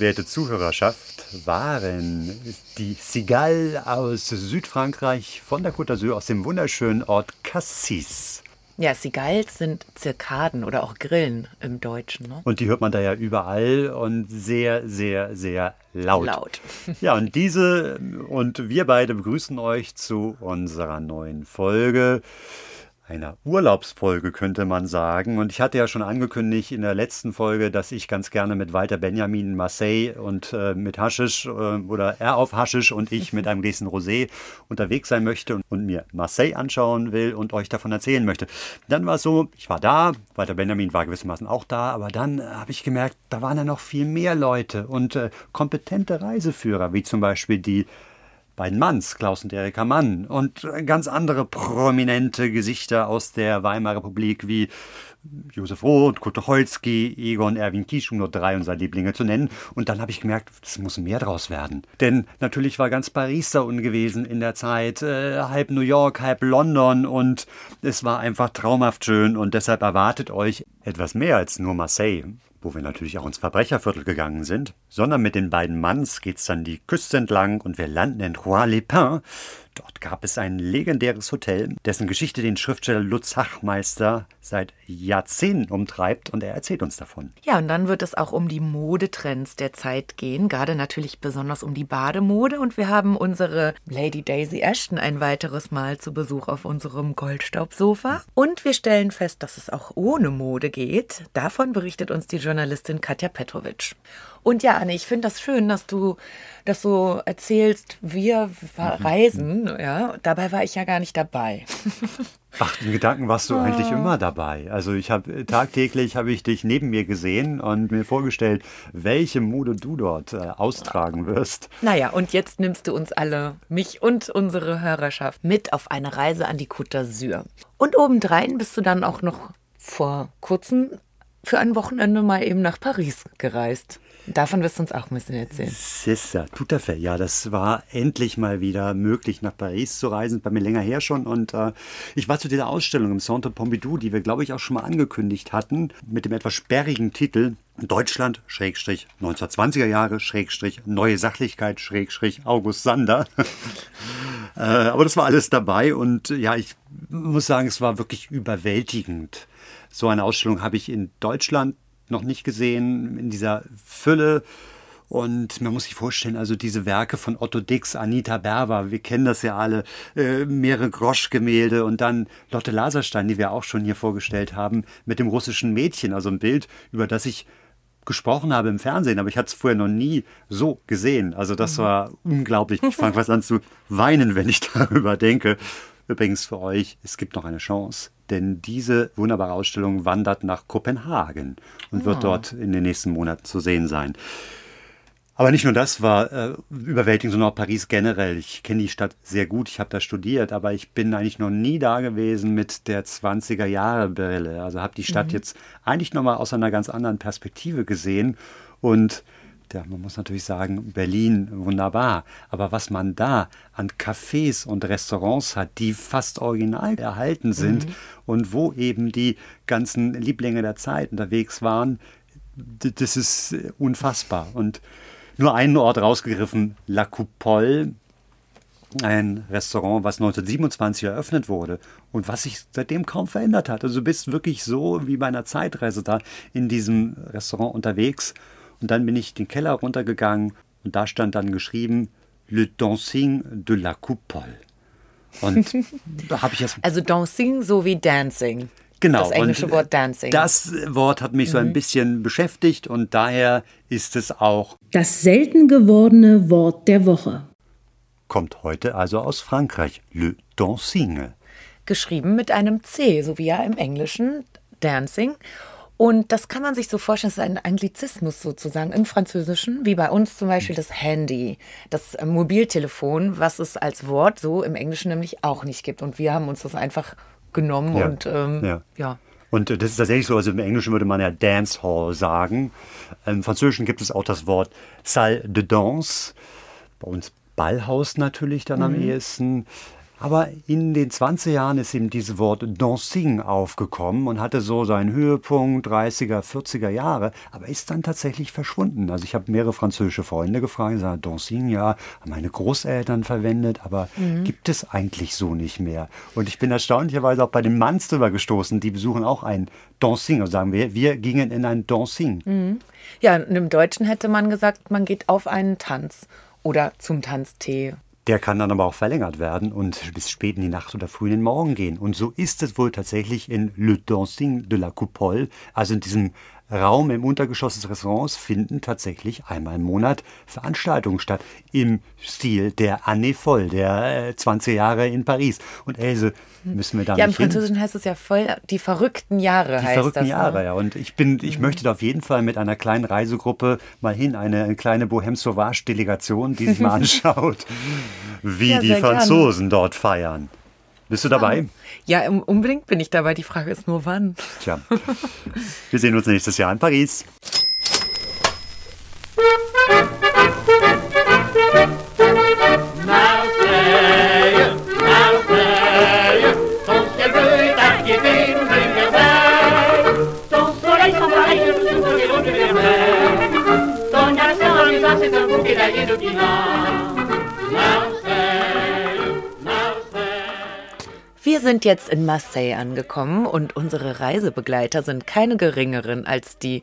werte Zuhörerschaft, waren die Cigales aus Südfrankreich von der Côte d'Azur aus dem wunderschönen Ort Cassis. Ja, Cigales sind Zirkaden oder auch Grillen im Deutschen. Ne? Und die hört man da ja überall und sehr, sehr, sehr laut. Laut. Ja, und diese und wir beide begrüßen euch zu unserer neuen Folge. Einer Urlaubsfolge könnte man sagen. Und ich hatte ja schon angekündigt in der letzten Folge, dass ich ganz gerne mit Walter Benjamin in Marseille und äh, mit Haschisch äh, oder er auf Haschisch und ich mit einem Gläschen Rosé unterwegs sein möchte und, und mir Marseille anschauen will und euch davon erzählen möchte. Dann war es so, ich war da, Walter Benjamin war gewissermaßen auch da, aber dann äh, habe ich gemerkt, da waren ja noch viel mehr Leute und äh, kompetente Reiseführer, wie zum Beispiel die beiden Manns, Klaus und Erika Mann und ganz andere prominente Gesichter aus der Weimarer Republik wie Josef Roth, Kurt Tucholsky, Egon Erwin Kisch, um nur drei unserer Lieblinge zu nennen. Und dann habe ich gemerkt, es muss mehr draus werden. Denn natürlich war ganz Paris da unten in der Zeit, äh, halb New York, halb London und es war einfach traumhaft schön und deshalb erwartet euch etwas mehr als nur Marseille wo wir natürlich auch ins Verbrecherviertel gegangen sind, sondern mit den beiden Manns geht's dann die Küste entlang und wir landen in Rouen-les-Pins. Dort gab es ein legendäres Hotel, dessen Geschichte den Schriftsteller Lutz Hachmeister seit Jahrzehnten umtreibt und er erzählt uns davon. Ja, und dann wird es auch um die Modetrends der Zeit gehen, gerade natürlich besonders um die Bademode. Und wir haben unsere Lady Daisy Ashton ein weiteres Mal zu Besuch auf unserem Goldstaubsofa. Und wir stellen fest, dass es auch ohne Mode geht. Davon berichtet uns die Journalistin Katja Petrovic. Und ja, Anne, ich finde das schön, dass du das so erzählst, wir reisen, ja. Dabei war ich ja gar nicht dabei. Ach, in Gedanken warst du eigentlich immer dabei. Also ich habe tagtäglich habe ich dich neben mir gesehen und mir vorgestellt, welche Mode du dort äh, austragen wirst. Naja, und jetzt nimmst du uns alle, mich und unsere Hörerschaft, mit auf eine Reise an die Côte d'Azur. Und obendrein bist du dann auch noch vor kurzem für ein Wochenende mal eben nach Paris gereist. Davon wirst du uns auch ein bisschen erzählen. C'est ça, tout à fait. Ja, das war endlich mal wieder möglich, nach Paris zu reisen. Bei mir länger her schon. Und äh, ich war zu dieser Ausstellung im Centre Pompidou, die wir, glaube ich, auch schon mal angekündigt hatten, mit dem etwas sperrigen Titel Deutschland, Schrägstrich, 1920er Jahre, Schrägstrich, Neue Sachlichkeit, Schrägstrich, August Sander. äh, aber das war alles dabei. Und ja, ich muss sagen, es war wirklich überwältigend. So eine Ausstellung habe ich in Deutschland noch nicht gesehen, in dieser Fülle. Und man muss sich vorstellen, also diese Werke von Otto Dix, Anita Berber, wir kennen das ja alle, äh, mehrere Grosch-Gemälde und dann Lotte Laserstein, die wir auch schon hier vorgestellt haben, mit dem russischen Mädchen, also ein Bild, über das ich gesprochen habe im Fernsehen, aber ich hatte es vorher noch nie so gesehen. Also das war unglaublich. Ich fange fast an zu weinen, wenn ich darüber denke. Übrigens für euch, es gibt noch eine Chance, denn diese wunderbare Ausstellung wandert nach Kopenhagen und wird dort in den nächsten Monaten zu sehen sein. Aber nicht nur das war äh, überwältigend, sondern auch Paris generell. Ich kenne die Stadt sehr gut, ich habe da studiert, aber ich bin eigentlich noch nie da gewesen mit der 20er Jahre Brille. Also habe die Stadt jetzt eigentlich nochmal aus einer ganz anderen Perspektive gesehen und ja, man muss natürlich sagen, Berlin wunderbar. Aber was man da an Cafés und Restaurants hat, die fast original erhalten sind und wo eben die ganzen Lieblinge der Zeit unterwegs waren, das ist unfassbar. Und nur einen Ort rausgegriffen, La Coupole, ein Restaurant, was 1927 eröffnet wurde und was sich seitdem kaum verändert hat. Also du bist wirklich so wie bei einer Zeitreise da in diesem Restaurant unterwegs. Und dann bin ich den Keller runtergegangen und da stand dann geschrieben Le Dancing de la Coupole. Und da habe ich erst Also Dancing so wie Dancing. Genau. Das englische und Wort Dancing. Das Wort hat mich so ein bisschen beschäftigt und daher ist es auch. Das selten gewordene Wort der Woche. Kommt heute also aus Frankreich. Le Dancing. Geschrieben mit einem C, so wie ja im Englischen Dancing. Und das kann man sich so vorstellen, das ist ein Anglizismus sozusagen im Französischen, wie bei uns zum Beispiel das Handy, das äh, Mobiltelefon, was es als Wort so im Englischen nämlich auch nicht gibt. Und wir haben uns das einfach genommen Ja. und ähm, Ja. ja. Und äh, das ist tatsächlich so, also im Englischen würde man ja Dance Hall sagen. Im Französischen gibt es auch das Wort Salle de Danse. Bei uns Ballhaus natürlich dann am ehesten. Aber in den 20 Jahren ist eben dieses Wort Dancing aufgekommen und hatte so seinen Höhepunkt 30er, 40er Jahre, aber ist dann tatsächlich verschwunden. Also ich habe mehrere französische Freunde gefragt, die sagen, Dancing, ja, haben meine Großeltern verwendet, aber gibt es eigentlich so nicht mehr. Und ich bin erstaunlicherweise auch bei den Manns drüber gestoßen, die besuchen auch ein Dancing, also sagen wir, wir gingen in ein Dancing. Ja, und im Deutschen hätte man gesagt, man geht auf einen Tanz oder zum Tanztee. Der kann dann aber auch verlängert werden und bis spät in die Nacht oder früh in den Morgen gehen. Und so ist es wohl tatsächlich in Le Dancing de la Coupole, also in diesem Raum im Untergeschoss des Restaurants, finden tatsächlich einmal im Monat Veranstaltungen statt. Im Stil der Année Voll, der äh, 20 Jahre in Paris. Und Else, müssen wir da Ja, im nicht hin? Französischen heißt es ja voll die verrückten Jahre Die heißt verrückten das. Jahre, Ne? ja. Und ich bin, ich möchte da auf jeden Fall mit einer kleinen Reisegruppe mal hin, eine, eine kleine Bohème Sauvage Delegation, die sich mal anschaut, wie Ja, die. Franzosen dort feiern. Bist du dabei? Ja, unbedingt bin ich dabei. Die Frage ist nur wann. Tja. Wir sehen uns nächstes Jahr in Paris. Sind jetzt in Marseille angekommen und unsere Reisebegleiter sind keine geringeren als die,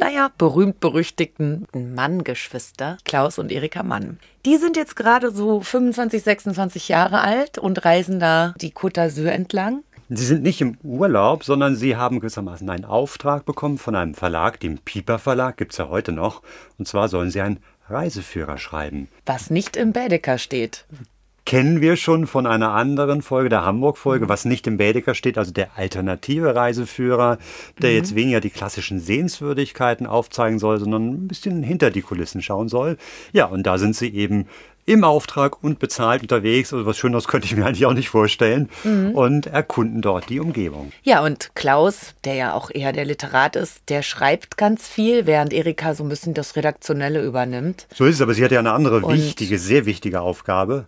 naja, berühmt-berüchtigten Mann-Geschwister, Klaus und Erika Mann. Die sind jetzt gerade so 25, 26 Jahre alt und reisen da die Côte d'Azur entlang. Sie sind nicht im Urlaub, sondern Sie haben gewissermaßen einen Auftrag bekommen von einem Verlag, dem Piper Verlag, gibt es ja heute noch. Und zwar sollen Sie einen Reiseführer schreiben. Was nicht im Baedeker steht. Kennen wir schon von einer anderen Folge, der Hamburg-Folge, was nicht im Baedeker steht, also der alternative Reiseführer, der jetzt weniger die klassischen Sehenswürdigkeiten aufzeigen soll, sondern ein bisschen hinter die Kulissen schauen soll. Ja, und da sind sie eben im Auftrag und bezahlt unterwegs. Also was Schöneres könnte ich mir eigentlich auch nicht vorstellen. Und erkunden dort die Umgebung. Ja, und Klaus, der ja auch eher der Literat ist, der schreibt ganz viel, während Erika so ein bisschen das Redaktionelle übernimmt. So ist es, aber sie hat ja eine andere Und- wichtige, sehr wichtige Aufgabe.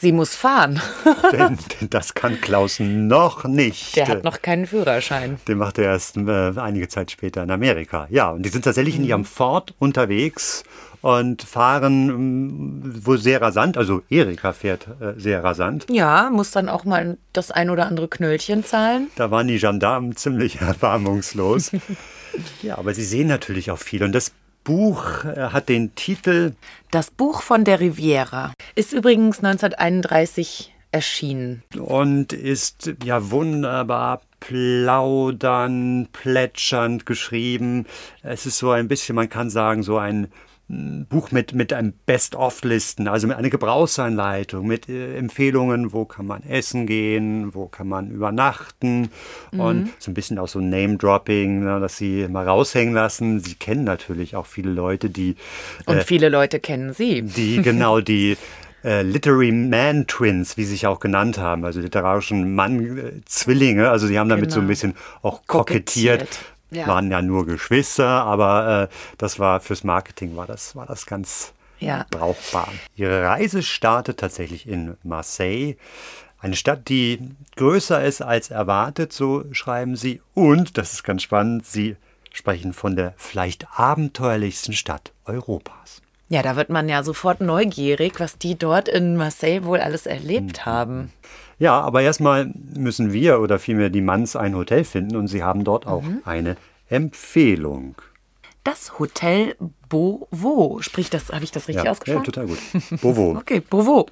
Sie muss fahren. denn, denn das kann Klaus noch nicht. Der hat noch keinen Führerschein. Den macht er erst äh, einige Zeit später in Amerika. Ja, und die sind tatsächlich in ihrem Ford unterwegs und fahren ähm, wohl sehr rasant. Also Erika fährt äh, sehr rasant. Ja, muss dann auch mal das ein oder andere Knöllchen zahlen. Da waren die Gendarmen ziemlich erbarmungslos. ja, aber sie sehen natürlich auch viel. Und das Buch äh, hat den Titel Das Buch von der Riviera ist übrigens 1931 erschienen. und ist ja wunderbar plaudern, plätschernd geschrieben. Es ist so ein bisschen, man kann sagen, so ein Buch mit, mit einem Best-of-Listen, also mit einer Gebrauchsanleitung, mit äh, Empfehlungen, wo kann man essen gehen, wo kann man übernachten und so ein bisschen auch so Name-Dropping, ne, dass sie mal raushängen lassen. Sie kennen natürlich auch viele Leute, die Und viele Leute kennen sie. die genau die äh, Literary Man Twins, wie sie sich auch genannt haben, also literarischen Mann-Zwillinge. Also sie haben damit so ein Genau. bisschen auch kokettiert. Kokettiert, ja. Waren ja nur Geschwister, aber äh, das war fürs Marketing war das war das ganz Ja. brauchbar. Ihre Reise startet tatsächlich in Marseille. Eine Stadt, die größer ist als erwartet, so schreiben sie. Und, das ist ganz spannend, sie sprechen von der vielleicht abenteuerlichsten Stadt Europas. Ja, da wird man ja sofort neugierig, was die dort in Marseille wohl alles erlebt haben. Ja, aber erstmal müssen wir oder vielmehr die Manns ein Hotel finden und sie haben dort auch eine Empfehlung. Das Hotel Beauvau. Sprich, das habe ich das richtig ja, ja, ausgesprochen? total gut. Bovo. Okay, Beauvau.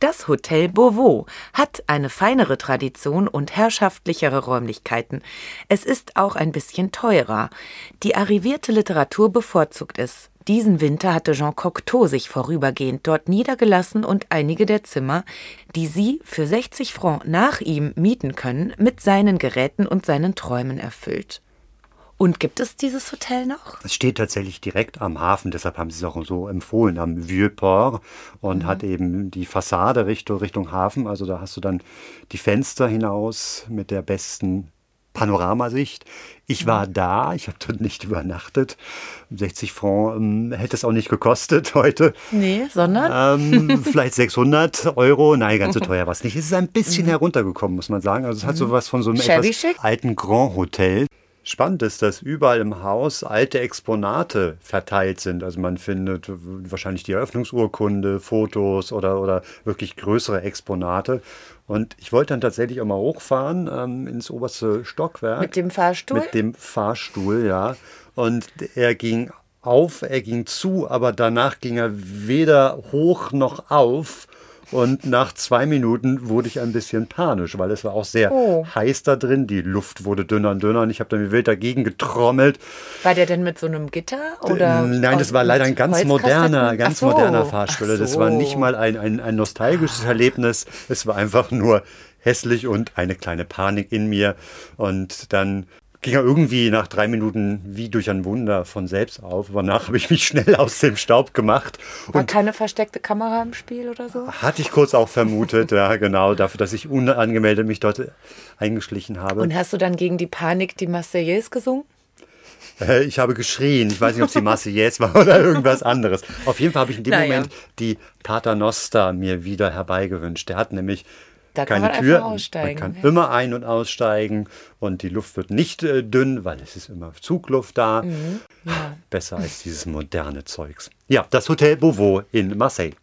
Das Hotel Beauvau hat eine feinere Tradition und herrschaftlichere Räumlichkeiten. Es ist auch ein bisschen teurer. Die arrivierte Literatur bevorzugt es. Diesen Winter hatte Jean Cocteau sich vorübergehend dort niedergelassen und einige der Zimmer, die Sie für 60 Francs nach ihm mieten können, mit seinen Geräten und seinen Träumen erfüllt. Und gibt es dieses Hotel noch? Es steht tatsächlich direkt am Hafen, deshalb haben sie es auch so empfohlen, am Vieux-Port und mhm. hat eben die Fassade Richtung, Richtung Hafen. Also da hast du dann die Fenster hinaus mit der besten Panoramasicht. Ich war mhm. da, ich habe dort nicht übernachtet. 60 Francs ähm, hätte es auch nicht gekostet heute. Nee, sondern? Ähm, vielleicht 600 Euro. Nein, ganz so teuer war es nicht. Es ist ein bisschen mhm. heruntergekommen, muss man sagen. Also es hat mhm. so was von so einem Shabby etwas alten Grand Hotel. Spannend ist, dass überall im Haus alte Exponate verteilt sind. Also man findet wahrscheinlich die Eröffnungsurkunde, Fotos oder, oder wirklich größere Exponate. Und ich wollte dann tatsächlich auch mal hochfahren ähm, ins oberste Stockwerk. Mit dem Fahrstuhl? Mit dem Fahrstuhl, ja. Und er ging auf, er ging zu, aber danach ging er weder hoch noch auf. Und nach zwei Minuten wurde ich ein bisschen panisch, weil es war auch sehr oh. heiß da drin. Die Luft wurde dünner und dünner und ich habe dann wild dagegen getrommelt. War der denn mit so einem Gitter? Oder Nein, das war leider ein ganz moderner, ganz so. moderner Fahrstuhl. So. Das war nicht mal ein, ein, ein nostalgisches Erlebnis. Es war einfach nur hässlich und eine kleine Panik in mir. Und dann ging er irgendwie nach drei Minuten wie durch ein Wunder von selbst auf. Aber danach habe ich mich schnell aus dem Staub gemacht. War keine versteckte Kamera im Spiel oder so? Hatte ich kurz auch vermutet, ja, genau, dafür, dass ich unangemeldet mich dort eingeschlichen habe. Und hast du dann gegen die Panik die Marseillaise gesungen? Äh, ich habe geschrien. Ich weiß nicht, ob es die Marseillaise war oder irgendwas anderes. Auf jeden Fall habe ich in dem naja. Moment die Paternoster mir wieder herbeigewünscht. Der hat nämlich da keine kann Tür. Man kann ja. immer ein- und aussteigen und die Luft wird nicht äh, dünn, weil es ist immer Zugluft da. Mhm. Ja. Besser als dieses moderne Zeugs. Ja, das Hotel Beauvau in Marseille.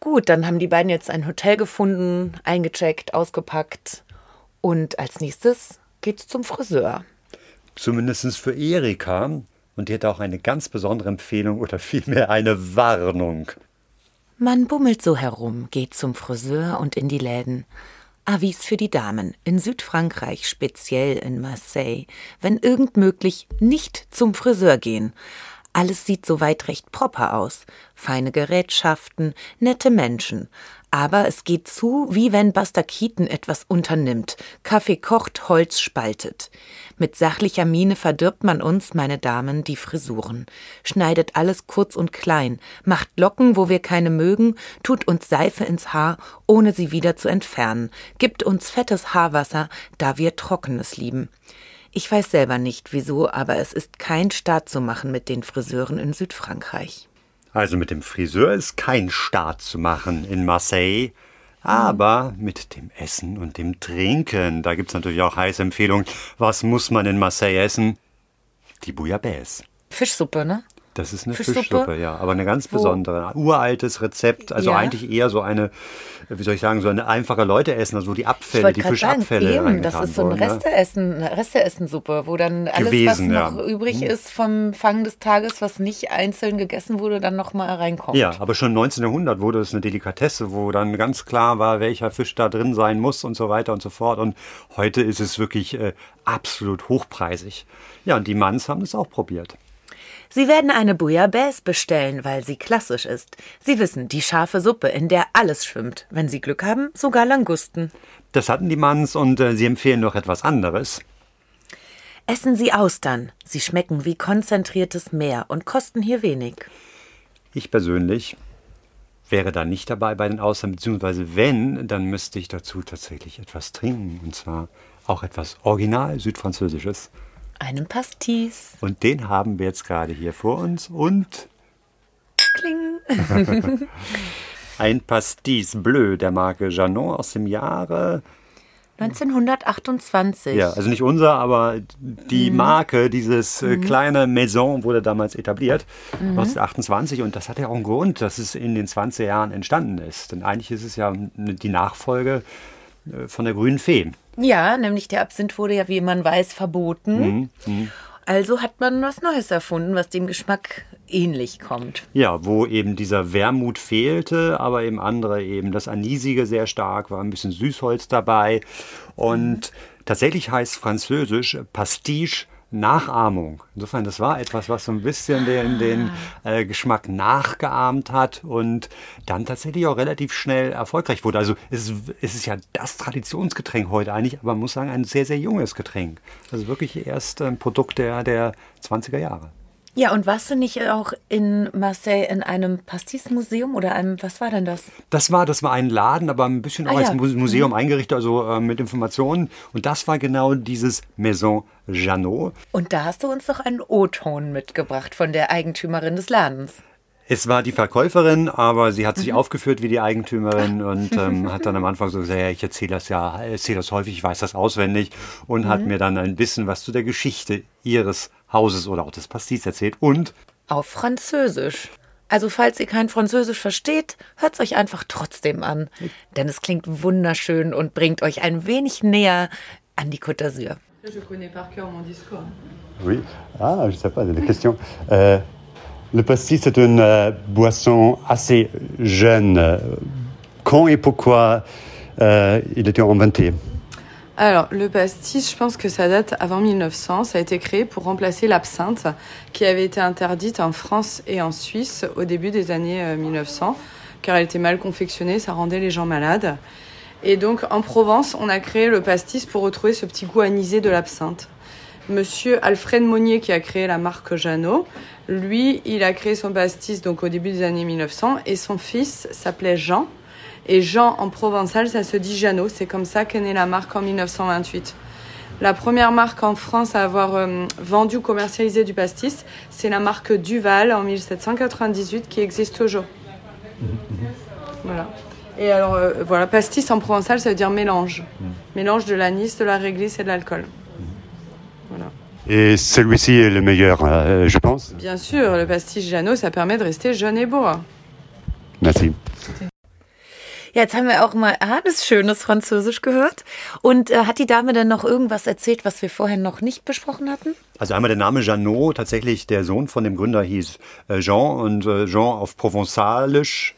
Gut, dann haben die beiden jetzt ein Hotel gefunden, eingecheckt, ausgepackt und als nächstes geht's zum Friseur. Zumindest für Erika. Und die hat auch eine ganz besondere Empfehlung oder vielmehr eine Warnung. Man bummelt so herum, geht zum Friseur und in die Läden. Avis für die Damen, in Südfrankreich, speziell in Marseille, wenn irgend möglich, nicht zum Friseur gehen. Alles sieht soweit recht proper aus. Feine Gerätschaften, nette Menschen. Aber es geht zu, wie wenn Buster Keaton etwas unternimmt. Kaffee kocht, Holz spaltet. Mit sachlicher Miene verdirbt man uns, meine Damen, die Frisuren. Schneidet alles kurz und klein, macht Locken, wo wir keine mögen, tut uns Seife ins Haar, ohne sie wieder zu entfernen, gibt uns fettes Haarwasser, da wir Trockenes lieben. Ich weiß selber nicht wieso, aber es ist kein Staat zu machen mit den Friseuren in Südfrankreich. Also mit dem Friseur ist kein Start zu machen in Marseille. Aber mit dem Essen und dem Trinken, da gibt es natürlich auch heiße Empfehlungen. Was muss man in Marseille essen? Die Bouillabaisse. Fischsuppe, ne? Das ist eine Fischsuppe, Fischsuppe ja, aber eine ganz besondere. Wo? Uraltes Rezept, also ja. eigentlich eher so eine, wie soll ich sagen, so eine einfache Leute essen, also die Abfälle, die Fischabfälle. Sagen, eben, das ist so ein ne? Resteessen, eine Resteessensuppe, wo dann alles, Gewesen, was noch ja. übrig hm. ist vom Fang des Tages, was nicht einzeln gegessen wurde, dann nochmal reinkommt. Ja, aber schon im 19. Jahrhundert wurde es eine Delikatesse, wo dann ganz klar war, welcher Fisch da drin sein muss und so weiter und so fort. Und heute ist es wirklich äh, absolut hochpreisig. Ja, und die Manns haben es auch probiert. Sie werden eine Bouillabaisse bestellen, weil sie klassisch ist. Sie wissen, die scharfe Suppe, in der alles schwimmt. Wenn Sie Glück haben, sogar Langusten. Das hatten die Manns und äh, sie empfehlen noch etwas anderes. Essen Sie Austern. Sie schmecken wie konzentriertes Meer und kosten hier wenig. Ich persönlich wäre da nicht dabei bei den Austern, beziehungsweise wenn, dann müsste ich dazu tatsächlich etwas trinken. Und zwar auch etwas original südfranzösisches einen Pastis. Und den haben wir jetzt gerade hier vor uns und. Kling! Ein Pastis Bleu der Marke Janon aus dem Jahre 1928. Ja, also nicht unser, aber die mhm. Marke, dieses äh, mhm. kleine Maison wurde damals etabliert, mhm. 1928. Und das hat ja auch einen Grund, dass es in den 20 Jahren entstanden ist. Denn eigentlich ist es ja die Nachfolge äh, von der grünen Fee. Ja, nämlich der Absinth wurde ja, wie man weiß, verboten. Mhm. Mhm. Also hat man was Neues erfunden, was dem Geschmack ähnlich kommt. Ja, wo eben dieser Wermut fehlte, aber eben andere eben das Anisige sehr stark war, ein bisschen Süßholz dabei. Und tatsächlich heißt französisch Pastiche Nachahmung. Insofern, das war etwas, was so ein bisschen den, den äh, Geschmack nachgeahmt hat und dann tatsächlich auch relativ schnell erfolgreich wurde. Also es ist, es ist ja das Traditionsgetränk heute eigentlich, aber man muss sagen, ein sehr, sehr junges Getränk. Also wirklich erst ein Produkt der, der 20er Jahre. Ja, und warst du nicht auch in Marseille in einem Pastis-Museum oder einem, was war denn das? Das war, das war ein Laden, aber ein bisschen auch Ah, als ja. Muse- Museum eingerichtet, also äh, mit Informationen. Und das war genau dieses Maison Janot. Und da hast du uns doch einen O-Ton mitgebracht von der Eigentümerin des Ladens. Es war die Verkäuferin, aber sie hat sich aufgeführt wie die Eigentümerin und ähm, hat dann am Anfang so gesagt, ja, ich erzähle das ja, erzähle das häufig, ich weiß das auswendig und hat mir dann ein bisschen was zu der Geschichte ihres Hauses oder auch des Pastis erzählt und Auf Französisch. Also falls ihr kein Französisch versteht, hört es euch einfach trotzdem an. Denn es klingt wunderschön und bringt euch ein wenig näher an die Côte d'Azur. Je connais par cœur mon discours. Oui. Ah, je sais pas, des questions. Euh, le pastis, c'est une euh, boisson assez jeune. Euh, Quand et pourquoi euh, il était inventé Alors, le pastis, je pense que ça date avant 1900. Ça a été créé pour remplacer l'absinthe, qui avait été interdite en France et en Suisse au début des années euh, 1900, car elle était mal confectionnée, ça rendait les gens malades. Et donc, en Provence, on a créé le pastis pour retrouver ce petit goût anisé de l'absinthe. Monsieur Alfred Monnier, qui a créé la marque Jeannot, lui, il a créé son pastis donc au début des années 1900, et son fils s'appelait Jean. Et Jean en provençal, ça se dit Jeannot. C'est comme ça qu'est née la marque en 1928. La première marque en France à avoir euh, vendu ou commercialisé du pastis, c'est la marque Duval en 1798 qui existe toujours. Voilà. Et alors, euh, voilà, pastis en provençal, ça veut dire mélange. Mélange de l'anis, de la réglisse et de l'alcool. Voilà. Et celui-ci est le meilleur, euh, je pense? Bien sûr, le pastis Jeannot, ça permet de rester jeune et beau. Merci. Ja, jetzt haben wir auch mal alles schönes Französisch gehört. Und äh, hat die Dame denn noch irgendwas erzählt, was wir vorher noch nicht besprochen hatten? Also einmal der Name Janot, tatsächlich der Sohn von dem Gründer hieß äh, Jean und äh, Jean auf Provenzalisch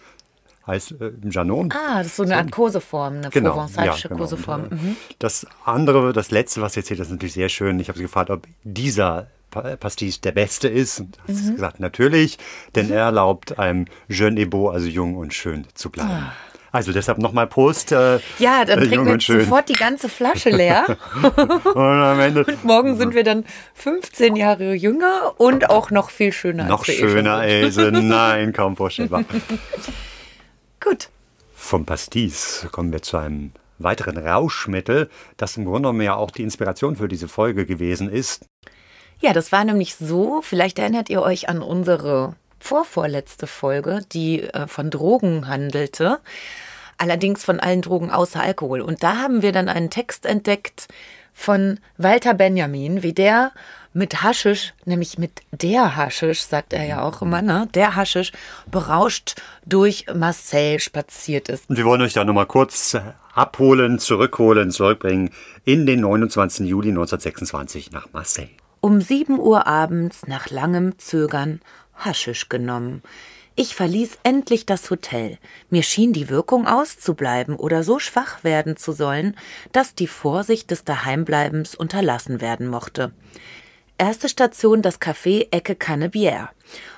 heißt äh, Janot. Ah, das ist so eine Art Koseform, eine provenzalische genau. Koseform. Äh, Mhm. Das andere, das letzte, was ihr erzählt, das ist natürlich sehr schön. Ich habe sie gefragt, ob dieser Pa- Pastis der beste ist. Und hat Mhm. gesagt, natürlich, denn er erlaubt einem jeune et beau, also jung und schön zu bleiben. Also deshalb nochmal Prost. Äh. Ja, dann äh, trinken wir und schön. sofort die ganze Flasche leer. Und am Ende Morgen sind wir dann 15 Jahre jünger und auch noch viel schöner. noch als wir eh schöner. Else. Nein, kaum vorstellbar. Gut. Vom Pastis kommen wir zu einem weiteren Rauschmittel, das im Grunde genommen ja auch die Inspiration für diese Folge gewesen ist. Ja, das war nämlich so, vielleicht erinnert ihr euch an unsere vorvorletzte Folge, die äh, von Drogen handelte. Allerdings von allen Drogen außer Alkohol. Und da haben wir dann einen Text entdeckt von Walter Benjamin, wie der mit Haschisch, nämlich mit der Haschisch, sagt er ja auch immer, ne? Der Haschisch berauscht durch Marseille spaziert ist. Und wir wollen euch da nochmal kurz abholen, zurückholen, zurückbringen in den 29. Juli 1926 nach Marseille. Um sieben Uhr abends nach langem Zögern Haschisch genommen. Ich verließ endlich das Hotel. Mir schien die Wirkung auszubleiben oder so schwach werden zu sollen, dass die Vorsicht des Daheimbleibens unterlassen werden mochte. Erste Station das Café Ecke Canebière.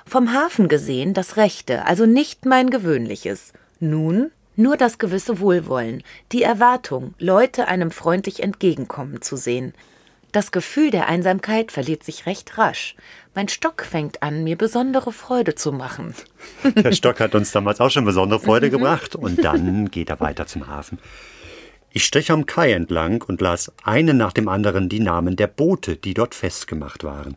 Vom Hafen gesehen das rechte, also nicht mein gewöhnliches. Nun nur das gewisse Wohlwollen, die Erwartung, Leute einem freundlich entgegenkommen zu sehen. Das Gefühl der Einsamkeit verliert sich recht rasch. Mein Stock fängt an, mir besondere Freude zu machen. Der Stock hat uns damals auch schon besondere Freude gebracht und dann geht er weiter zum Hafen. Ich strich am Kai entlang und las einen nach dem anderen die Namen der Boote, die dort festgemacht waren.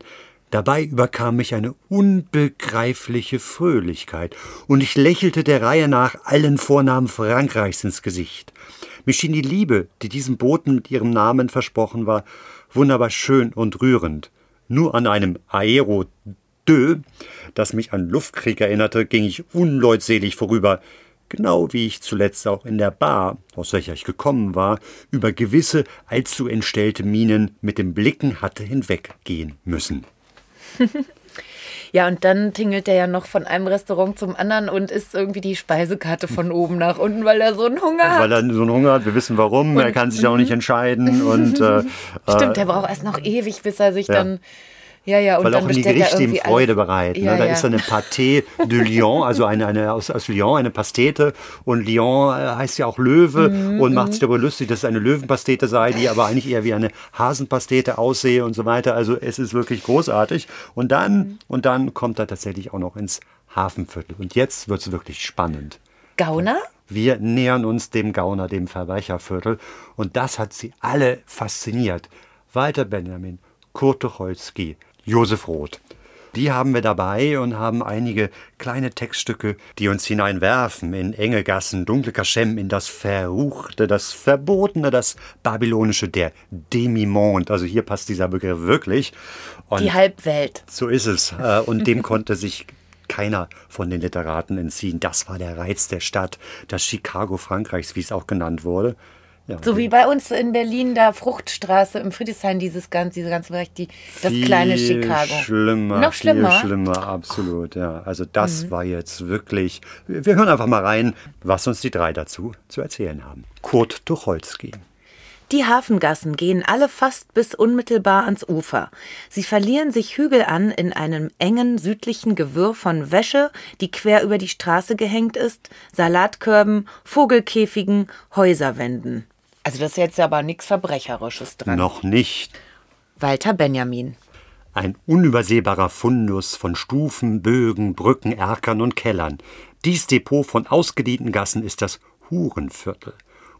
Dabei überkam mich eine unbegreifliche Fröhlichkeit, und ich lächelte der Reihe nach allen Vornamen Frankreichs ins Gesicht. Mir schien die Liebe, die diesem Booten mit ihrem Namen versprochen war, wunderbar schön und rührend. Nur an einem Aero 2, das mich an Luftkrieg erinnerte, ging ich unleutselig vorüber, genau wie ich zuletzt auch in der Bar, aus welcher ich gekommen war, über gewisse allzu entstellte Mienen mit den Blicken hatte hinweggehen müssen. Ja, und dann tingelt er ja noch von einem Restaurant zum anderen und isst irgendwie die Speisekarte von oben nach unten, weil er so einen Hunger hat. Weil er so einen Hunger hat, wir wissen warum, er kann sich auch nicht entscheiden. Und, äh, Stimmt, der braucht erst noch ewig, bis er sich Ja. dann. Ja, ja, und weil auch die bestellt er Gerichte ihm Freude alles. bereiten. Ja, ne? Da ja. ist dann eine Pâté de Lyon, also eine, eine aus, aus Lyon, eine Pastete. Und Lyon äh, heißt ja auch Löwe Mhm, und macht sich darüber lustig, dass es eine Löwenpastete sei, die aber eigentlich eher wie eine Hasenpastete aussehe und so weiter. Also es ist wirklich großartig. Und dann, Mhm. und dann kommt er tatsächlich auch noch ins Hafenviertel. Und jetzt wird es wirklich spannend. Gauner? Wir nähern uns dem Gauner, dem Verbrecherviertel. Und das hat sie alle fasziniert. Walter Benjamin, Kurt Tucholsky, Josef Roth. Die haben wir dabei und haben einige kleine Textstücke, die uns hineinwerfen in enge Gassen, dunkle Kaschem, in das Verruchte, das Verbotene, das Babylonische, der Demimond. Also hier passt dieser Begriff wirklich. Und Die Halbwelt. so ist es. Äh, Und dem konnte sich keiner von den Literaten entziehen. Das war der Reiz der Stadt, das Chicago Frankreichs, wie es auch genannt wurde. Ja, So wie bei uns in Berlin, da Fruchtstraße im Friedrichshain, dieses ganze, diese ganze Bereich, die, das viel kleine Chicago. Schlimmer, Noch schlimmer? Viel schlimmer, absolut, ja. Also das war jetzt wirklich. Wir hören einfach mal rein, was uns die drei dazu zu erzählen haben. Kurt Tucholsky. Die Hafengassen gehen alle fast bis unmittelbar ans Ufer. Sie verlieren sich Hügel an in einem engen südlichen Gewirr von Wäsche, die quer über die Straße gehängt ist, Salatkörben, Vogelkäfigen, Häuserwänden. Also das ist jetzt aber nichts Verbrecherisches dran. Noch nicht. Walter Benjamin. Ein unübersehbarer Fundus von Stufen, Bögen, Brücken, Erkern und Kellern. Dies Depot von ausgedienten Gassen ist das Hurenviertel.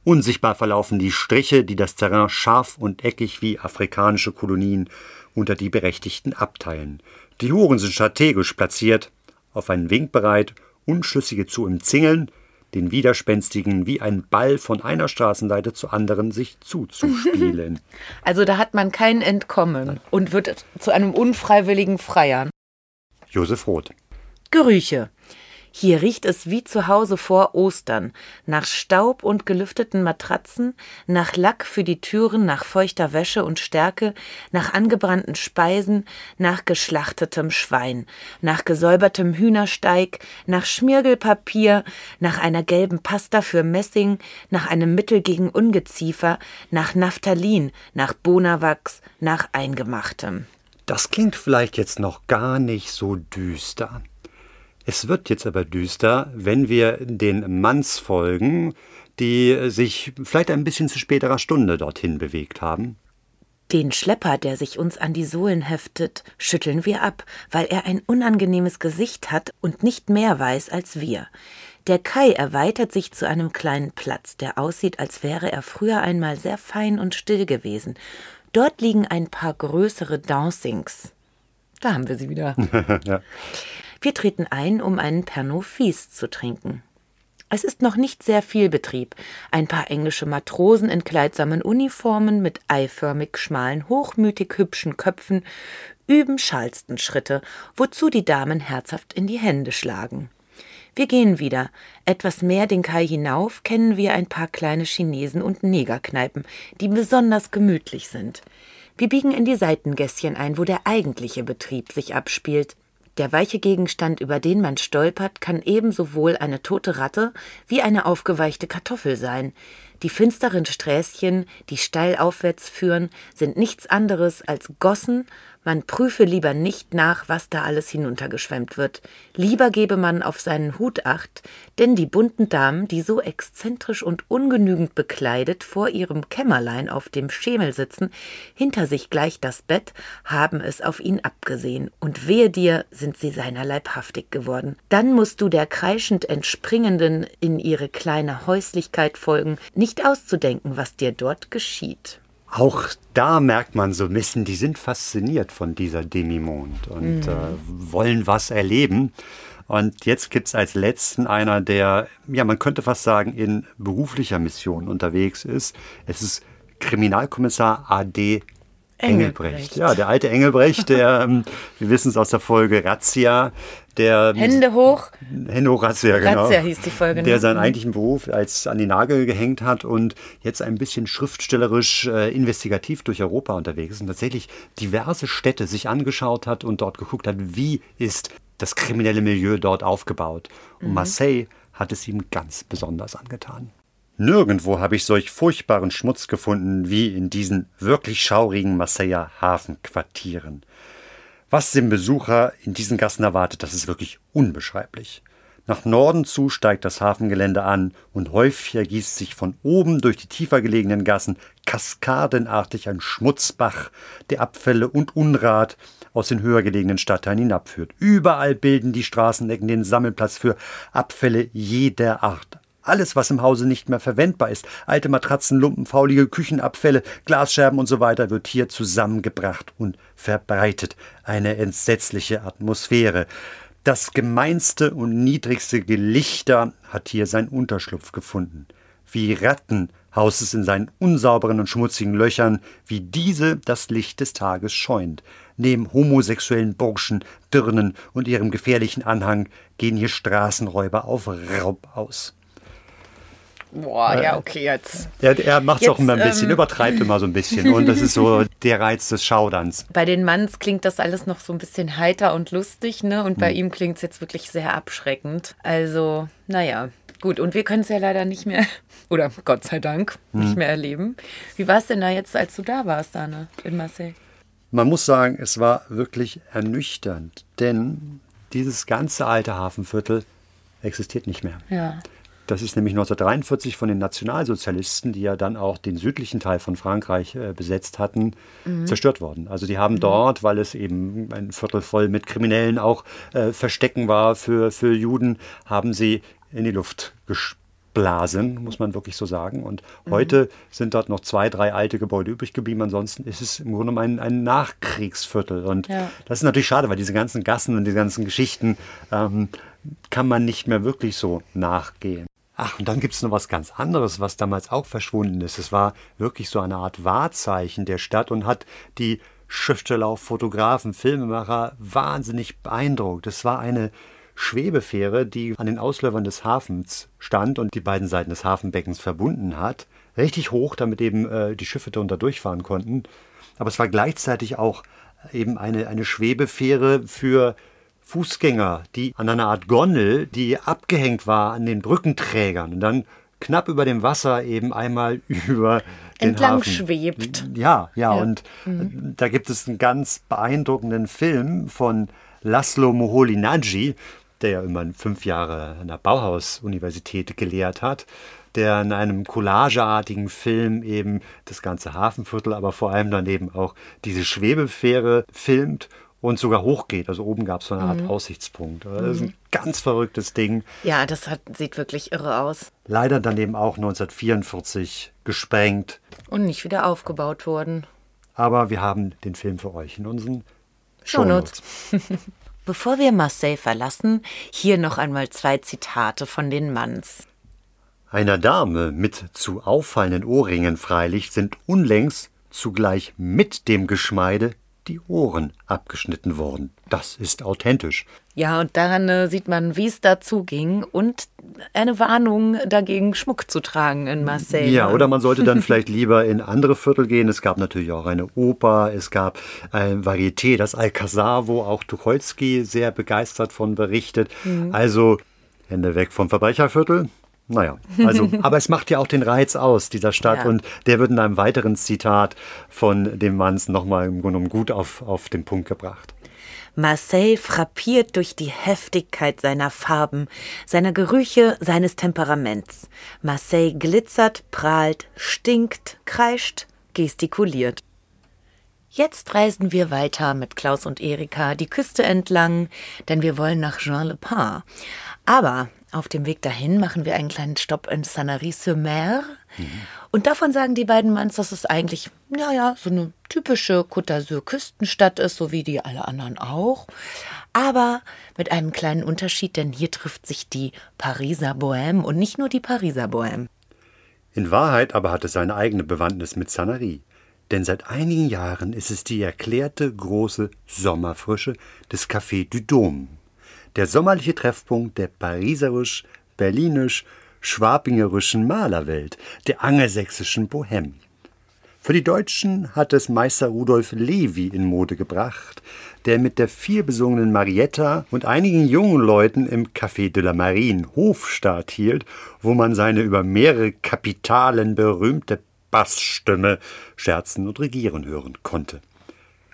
Unsichtbar verlaufen die Striche, die das Terrain scharf und eckig wie afrikanische Kolonien unter die Berechtigten abteilen. Die Huren sind strategisch platziert, auf einen Wink bereit, Unschlüssige zu umzingeln, den Widerspenstigen wie ein Ball von einer Straßenseite zur anderen sich zuzuspielen. Also da hat man kein Entkommen und wird zu einem unfreiwilligen Freiern. Josef Roth. Gerüche. Hier riecht es wie zu Hause vor Ostern, nach Staub und gelüfteten Matratzen, nach Lack für die Türen, nach feuchter Wäsche und Stärke, nach angebrannten Speisen, nach geschlachtetem Schwein, nach gesäubertem Hühnersteig, nach Schmirgelpapier, nach einer gelben Pasta für Messing, nach einem Mittel gegen Ungeziefer, nach Naphthalin, nach Bonawachs, nach Eingemachtem. Das klingt vielleicht jetzt noch gar nicht so düster. Es wird jetzt aber düster, wenn wir den Manns folgen, die sich vielleicht ein bisschen zu späterer Stunde dorthin bewegt haben. Den Schlepper, der sich uns an die Sohlen heftet, schütteln wir ab, weil er ein unangenehmes Gesicht hat und nicht mehr weiß als wir. Der Kai erweitert sich zu einem kleinen Platz, der aussieht, als wäre er früher einmal sehr fein und still gewesen. Dort liegen ein paar größere Dancings. Da haben wir sie wieder. Wir treten ein, um einen Pernod Fils zu trinken. Es ist noch nicht sehr viel Betrieb. Ein paar englische Matrosen in kleidsamen Uniformen mit eiförmig schmalen, hochmütig hübschen Köpfen üben Charleston-Schritte, wozu die Damen herzhaft in die Hände schlagen. Wir gehen wieder. Etwas mehr den Kai hinauf kennen wir ein paar kleine Chinesen und Negerkneipen, die besonders gemütlich sind. Wir biegen in die Seitengässchen ein, wo der eigentliche Betrieb sich abspielt. Der weiche Gegenstand, über den man stolpert, kann ebenso wohl eine tote Ratte wie eine aufgeweichte Kartoffel sein. Die finsteren Sträßchen, die steil aufwärts führen, sind nichts anderes als Gossen, man prüfe lieber nicht nach, was da alles hinuntergeschwemmt wird. Lieber gebe man auf seinen Hut acht, denn die bunten Damen, die so exzentrisch und ungenügend bekleidet vor ihrem Kämmerlein auf dem Schemel sitzen, hinter sich gleich das Bett, haben es auf ihn abgesehen, und wehe dir, sind sie seiner leibhaftig geworden. Dann musst du der kreischend entspringenden in ihre kleine Häuslichkeit folgen, nicht auszudenken, was dir dort geschieht. Auch da merkt man so ein bisschen, die sind fasziniert von dieser Demimond und äh, wollen was erleben. Und jetzt gibt es als letzten einer, der, ja, man könnte fast sagen, in beruflicher Mission unterwegs ist. Es ist Kriminalkommissar A.D. Engelbrecht. Ja, der alte Engelbrecht, der, ähm, wir wissen es aus der Folge Razzia, der Hände hoch. Hände hoch Razzia, genau. Razzia hieß die Folge. Der ne? seinen eigentlichen Beruf als an die Nagel gehängt hat und jetzt ein bisschen schriftstellerisch äh, investigativ durch Europa unterwegs ist und tatsächlich diverse Städte sich angeschaut hat und dort geguckt hat, wie ist das kriminelle Milieu dort aufgebaut. Und Marseille hat es ihm ganz besonders angetan. Nirgendwo habe ich solch furchtbaren Schmutz gefunden wie in diesen wirklich schaurigen Marseiller Hafenquartieren. Was den Besucher in diesen Gassen erwartet, das ist wirklich unbeschreiblich. Nach Norden zu steigt das Hafengelände an und häufig ergießt sich von oben durch die tiefer gelegenen Gassen kaskadenartig ein Schmutzbach, der Abfälle und Unrat aus den höher gelegenen Stadtteilen hinabführt. Überall bilden die Straßenecken den Sammelplatz für Abfälle jeder Art. Alles, was im Hause nicht mehr verwendbar ist, alte Matratzen, Lumpen, faulige Küchenabfälle, Glasscherben und so weiter, wird hier zusammengebracht und verbreitet. Eine entsetzliche Atmosphäre. Das gemeinste und niedrigste Gelichter hat hier seinen Unterschlupf gefunden. Wie Ratten haust es in seinen unsauberen und schmutzigen Löchern, wie diese das Licht des Tages scheunt. Neben homosexuellen Burschen, Dirnen und ihrem gefährlichen Anhang gehen hier Straßenräuber auf Raub aus. Boah, ja, okay, jetzt. Er, er macht es auch immer ein bisschen, ähm, übertreibt immer so ein bisschen. Und das ist so der Reiz des Schauderns. Bei den Manns klingt das alles noch so ein bisschen heiter und lustig, ne? Und Hm. bei ihm klingt es jetzt wirklich sehr abschreckend. Also, naja, gut. Und wir können es ja leider nicht mehr, oder Gott sei Dank, Hm. nicht mehr erleben. Wie war es denn da jetzt, als du da warst, Anne, in Marseille? Man muss sagen, es war wirklich ernüchternd, denn dieses ganze alte Hafenviertel existiert nicht mehr. Ja. Das ist nämlich 1943 von den Nationalsozialisten, die ja dann auch den südlichen Teil von Frankreich äh, besetzt hatten, zerstört worden. Also die haben dort, weil es eben ein Viertel voll mit Kriminellen auch äh, Verstecken war für, für Juden, haben sie in die Luft geblasen, muss man wirklich so sagen. Und heute sind dort noch zwei, drei alte Gebäude übrig geblieben. Ansonsten ist es im Grunde genommen ein, ein Nachkriegsviertel. Und Ja. das ist natürlich schade, weil diese ganzen Gassen und diese ganzen Geschichten ähm, kann man nicht mehr wirklich so nachgehen. Ach, und dann gibt es noch was ganz anderes, was damals auch verschwunden ist. Es war wirklich so eine Art Wahrzeichen der Stadt und hat die Schriftsteller, Fotografen, Filmemacher wahnsinnig beeindruckt. Es war eine Schwebefähre, die an den Ausläufern des Hafens stand und die beiden Seiten des Hafenbeckens verbunden hat. Richtig hoch, damit eben äh, die Schiffe darunter durchfahren konnten. Aber es war gleichzeitig auch eben eine, eine Schwebefähre für Fußgänger, die an einer Art Gondel, die abgehängt war an den Brückenträgern und dann knapp über dem Wasser eben einmal über den Entlang Hafen. schwebt. Ja, ja, Ja. und äh, da gibt es einen ganz beeindruckenden Film von Laszlo Moholy-Nagy, der ja immerhin fünf Jahre an der Bauhaus-Universität gelehrt hat, der in einem collageartigen Film eben das ganze Hafenviertel, aber vor allem dann eben auch diese Schwebefähre filmt und sogar hochgeht. Also oben gab es so eine Art Aussichtspunkt. Das ist ein ganz verrücktes Ding. Ja, das hat, sieht wirklich irre aus. Leider dann eben auch 1944 gesprengt. Und nicht wieder aufgebaut worden. Aber wir haben den Film für euch in unseren Shownotes. Shownotes. Bevor wir Marseille verlassen, hier noch einmal zwei Zitate von den Manns. Einer Dame mit zu auffallenden Ohrringen freilich sind unlängst zugleich mit dem Geschmeide die Ohren abgeschnitten worden. Das ist authentisch. Ja, und daran äh, sieht man, wie es dazu ging und eine Warnung dagegen, Schmuck zu tragen in Marseille. Ja, oder man sollte dann vielleicht lieber in andere Viertel gehen. Es gab natürlich auch eine Oper, es gab ein Varieté, das Alcazar, wo auch Tucholsky sehr begeistert von berichtet. Also Hände weg vom Verbrecherviertel. Naja, also, aber es macht ja auch den Reiz aus dieser Stadt Ja. und der wird in einem weiteren Zitat von dem Manns nochmal im Grunde genommen gut auf, auf den Punkt gebracht. Marseille frappiert durch die Heftigkeit seiner Farben, seiner Gerüche, seines Temperaments. Marseille glitzert, prahlt, stinkt, kreischt, gestikuliert. Jetzt reisen wir weiter mit Klaus und Erika die Küste entlang, denn wir wollen nach Jean-le-Pin. Aber auf dem Weg dahin machen wir einen kleinen Stopp in Sanary-sur-Mer. Und davon sagen die beiden Manns, dass es eigentlich, naja, so eine typische Côte d'Azur-Küstenstadt ist, so wie die alle anderen auch. Aber mit einem kleinen Unterschied, denn hier trifft sich die Pariser Bohème und nicht nur die Pariser Bohème. In Wahrheit aber hat es seine eigene Bewandtnis mit Sanary. Denn seit einigen Jahren ist es die erklärte große Sommerfrische des Café du Dôme. Der sommerliche Treffpunkt der pariserisch, berlinisch, schwabingerischen Malerwelt, der angelsächsischen Bohème. Für die Deutschen hat es Meister Rudolf Levi in Mode gebracht, der mit der vielbesungenen Marietta und einigen jungen Leuten im Café de la Marine Hofstaat hielt, wo man seine über mehrere Kapitalen berühmte Bassstimme scherzen und regieren hören konnte.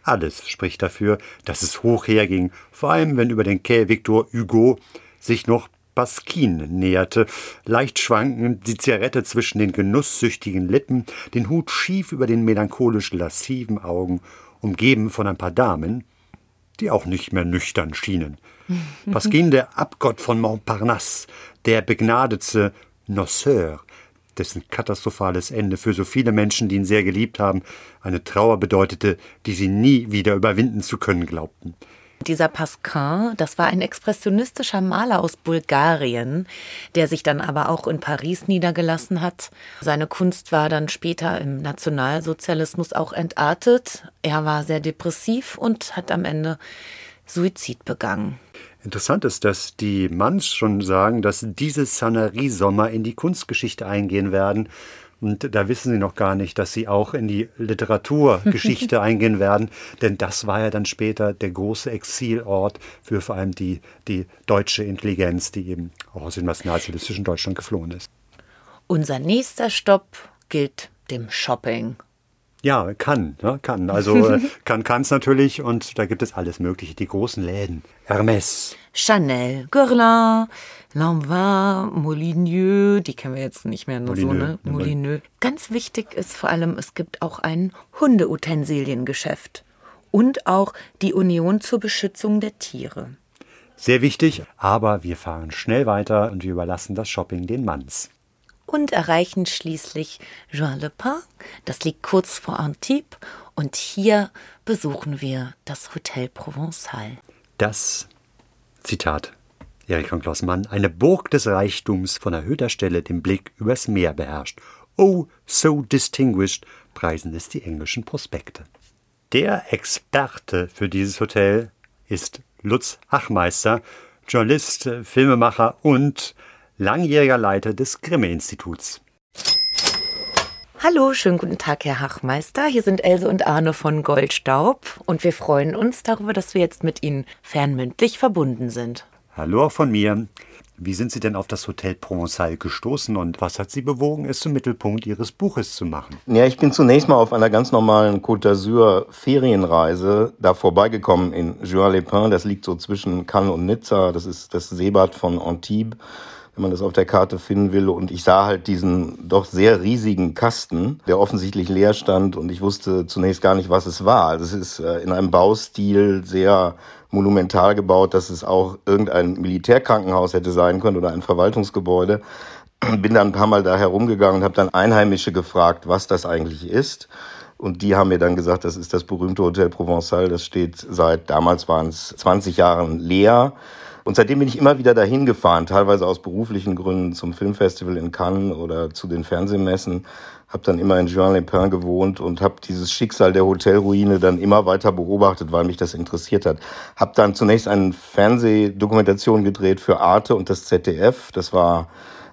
Alles spricht dafür, dass es hoch herging, vor allem wenn über den Quai Victor Hugo sich noch Baskin näherte, leicht schwankend, die Zigarette zwischen den genusssüchtigen Lippen, den Hut schief über den melancholisch lassiven Augen, umgeben von ein paar Damen, die auch nicht mehr nüchtern schienen. Pasquin, der Abgott von Montparnasse, der begnadete Noceur, dessen katastrophales Ende für so viele Menschen, die ihn sehr geliebt haben, eine Trauer bedeutete, die sie nie wieder überwinden zu können glaubten. Dieser Pasquin, das war ein expressionistischer Maler aus Bulgarien, der sich dann aber auch in Paris niedergelassen hat. Seine Kunst war dann später im Nationalsozialismus auch entartet. Er war sehr depressiv und hat am Ende Suizid begangen. Interessant ist, dass die Manns schon sagen, dass diese Sannerie-Sommer in die Kunstgeschichte eingehen werden. Und da wissen sie noch gar nicht, dass sie auch in die Literaturgeschichte eingehen werden, denn das war ja dann später der große Exilort für vor allem die, die deutsche Intelligenz, die eben auch aus dem nationalsozialistischen Deutschland geflohen ist. Unser nächster Stopp gilt dem Shopping. Ja, kann, ne, kann. Also äh, kann kann's natürlich und da gibt es alles Mögliche. Die großen Läden. Hermès. Chanel, Guerlain, Lanvin, Molyneux, die kennen wir jetzt nicht mehr nur so, Molyneux, ne? ja, Molyneux. Ganz wichtig ist vor allem, es gibt auch ein Hundeutensiliengeschäft und auch die Union zur Beschützung der Tiere. Sehr wichtig, aber wir fahren schnell weiter und wir überlassen das Shopping den Manns. Und erreichen schließlich Jean Le Pin. Das liegt kurz vor Antibes und hier besuchen wir das Hotel Provençal. Das Zitat Erich von Klaus Mann, eine Burg des Reichtums von erhöhter Stelle den Blick übers Meer beherrscht. Oh, so distinguished, preisen es die englischen Prospekte. Der Experte für dieses Hotel ist Lutz Hachmeister, Journalist, Filmemacher und langjähriger Leiter des Grimme-Instituts. Hallo, schönen guten Tag, Herr Hachmeister. Hier sind Else und Arne von Goldstaub und wir freuen uns darüber, dass wir jetzt mit Ihnen fernmündlich verbunden sind. Hallo auch von mir. Wie sind Sie denn auf das Hotel Provençal gestoßen und was hat Sie bewogen, es zum Mittelpunkt Ihres Buches zu machen? Ja, ich bin zunächst mal auf einer ganz normalen Côte d'Azur Ferienreise da vorbeigekommen in Juan-les-Pins. Das liegt so zwischen Cannes und Nizza. Das ist das Seebad von Antibes, wenn man das auf der Karte finden will. Und ich sah halt diesen doch sehr riesigen Kasten, der offensichtlich leer stand. Und ich wusste zunächst gar nicht, was es war. Also es ist äh, in einem Baustil sehr monumental gebaut, dass es auch irgendein Militärkrankenhaus hätte sein können oder ein Verwaltungsgebäude. Bin dann ein paar Mal da herumgegangen und habe dann Einheimische gefragt, was das eigentlich ist. Und die haben mir dann gesagt, das ist das berühmte Hotel Provençal. Das steht seit, damals waren es 20 Jahren leer. Und seitdem bin ich immer wieder dahin gefahren, teilweise aus beruflichen Gründen zum Filmfestival in Cannes oder zu den Fernsehmessen. Habe dann immer in Juan-les-Pins gewohnt und habe dieses Schicksal der Hotelruine dann immer weiter beobachtet, weil mich das interessiert hat. Habe dann zunächst eine Fernsehdokumentation gedreht für Arte und das ZDF. Das war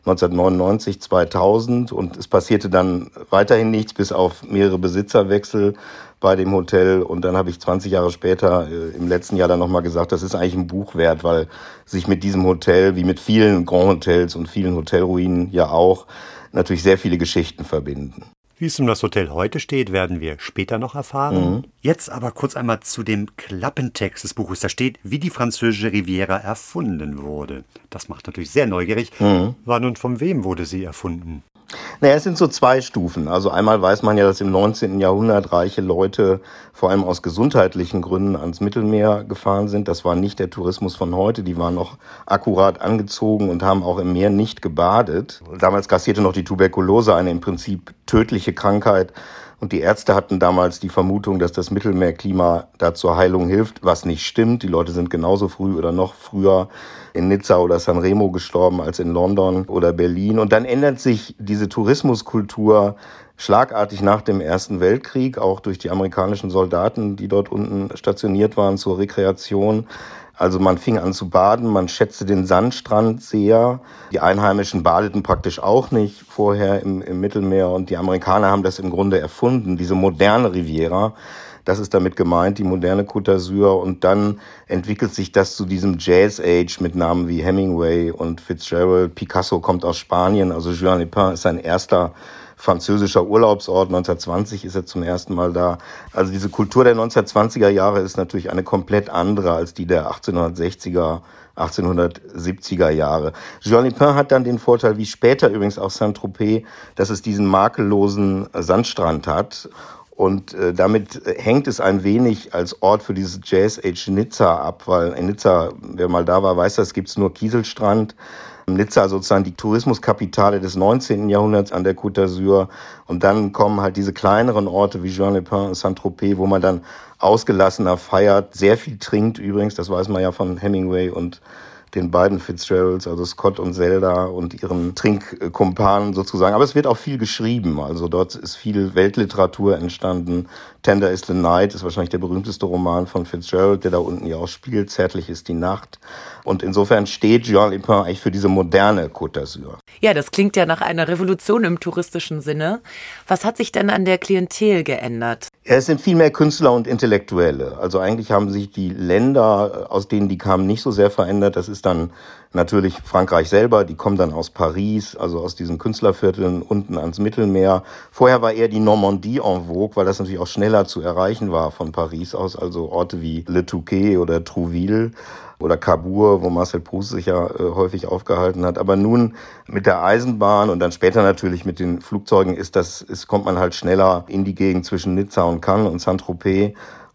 1999, 2000 und es passierte dann weiterhin nichts bis auf mehrere Besitzerwechsel bei dem Hotel und dann habe ich 20 Jahre später äh, im letzten Jahr dann nochmal gesagt, das ist eigentlich ein Buch wert, weil sich mit diesem Hotel, wie mit vielen Grand Hotels und vielen Hotelruinen ja auch, natürlich sehr viele Geschichten verbinden. Wie es um das Hotel heute steht, werden wir später noch erfahren. Jetzt aber kurz einmal zu dem Klappentext des Buches. Da steht, wie die französische Riviera erfunden wurde. Das macht natürlich sehr neugierig. Wann und von wem wurde sie erfunden? Naja, es sind so zwei Stufen. Also einmal weiß man ja, dass im 19. Jahrhundert reiche Leute vor allem aus gesundheitlichen Gründen ans Mittelmeer gefahren sind. Das war nicht der Tourismus von heute. Die waren noch akkurat angezogen und haben auch im Meer nicht gebadet. Damals grassierte noch die Tuberkulose, eine im Prinzip tödliche Krankheit. Und die Ärzte hatten damals die Vermutung, dass das Mittelmeerklima da zur Heilung hilft, was nicht stimmt. Die Leute sind genauso früh oder noch früher in Nizza oder Sanremo gestorben als in London oder Berlin. Und dann ändert sich diese Tourismuskultur schlagartig nach dem Ersten Weltkrieg, auch durch die amerikanischen Soldaten, die dort unten stationiert waren zur Rekreation. Also man fing an zu baden, man schätzte den Sandstrand sehr. Die Einheimischen badeten praktisch auch nicht vorher im, im Mittelmeer und die Amerikaner haben das im Grunde erfunden, diese moderne Riviera. Das ist damit gemeint, die moderne Côte d'Azur. Und dann entwickelt sich das zu diesem Jazz Age mit Namen wie Hemingway und Fitzgerald. Picasso kommt aus Spanien, also Juan Lepin ist sein erster französischer Urlaubsort. 1920 ist er zum ersten Mal da. Also diese Kultur der 1920er Jahre ist natürlich eine komplett andere als die der 1860er 1870er Jahre. Jean Lepin hat dann den Vorteil, wie später übrigens auch Saint-Tropez, dass es diesen makellosen Sandstrand hat. Und äh, damit hängt es ein wenig als Ort für dieses Jazz Age Nizza ab, weil in Nizza, wer mal da war, weiß, das gibt's nur Kieselstrand. Nizza sozusagen die Tourismuskapitale des 19. Jahrhunderts an der Côte d'Azur. Und dann kommen halt diese kleineren Orte wie Jean-Le-Pin und Saint-Tropez, wo man dann ausgelassener feiert, sehr viel trinkt übrigens, das weiß man ja von Hemingway und den beiden Fitzgeralds, also Scott und Zelda und ihren Trinkkumpanen sozusagen. Aber es wird auch viel geschrieben. Also dort ist viel Weltliteratur entstanden. Tender is the Night ist wahrscheinlich der berühmteste Roman von Fitzgerald, der da unten ja auch spielt. Zärtlich ist die Nacht. Und insofern steht Jean Lepin eigentlich für diese moderne Côte d'Azur. Ja, das klingt ja nach einer Revolution im touristischen Sinne. Was hat sich denn an der Klientel geändert? Es sind viel mehr Künstler und Intellektuelle. Also eigentlich haben sich die Länder, aus denen die kamen, nicht so sehr verändert. Das ist dann natürlich Frankreich selber. Die kommen dann aus Paris, also aus diesen Künstlervierteln unten ans Mittelmeer. Vorher war eher die Normandie en vogue, weil das natürlich auch schneller zu erreichen war von Paris aus. Also Orte wie Le Touquet oder Trouville oder Cabourg, wo Marcel Proust sich ja äh, häufig aufgehalten hat. Aber nun mit der Eisenbahn und dann später natürlich mit den Flugzeugen ist das, ist, kommt man halt schneller in die Gegend zwischen Nizza und Cannes und Saint-Tropez.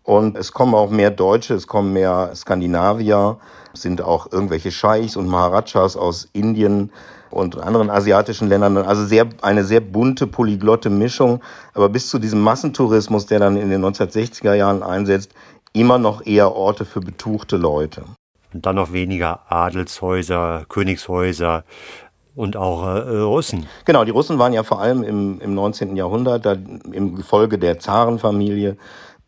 Und es kommen auch mehr Deutsche, es kommen mehr Skandinavier, es sind auch irgendwelche Scheichs und Maharajas aus Indien und anderen asiatischen Ländern. Also sehr, eine sehr bunte, polyglotte Mischung. Aber bis zu diesem Massentourismus, der dann in den 1960er Jahren einsetzt, immer noch eher Orte für betuchte Leute. Und dann noch weniger Adelshäuser, Königshäuser und auch äh, Russen. Genau, die Russen waren ja vor allem im, im 19. Jahrhundert, da im Gefolge der Zarenfamilie,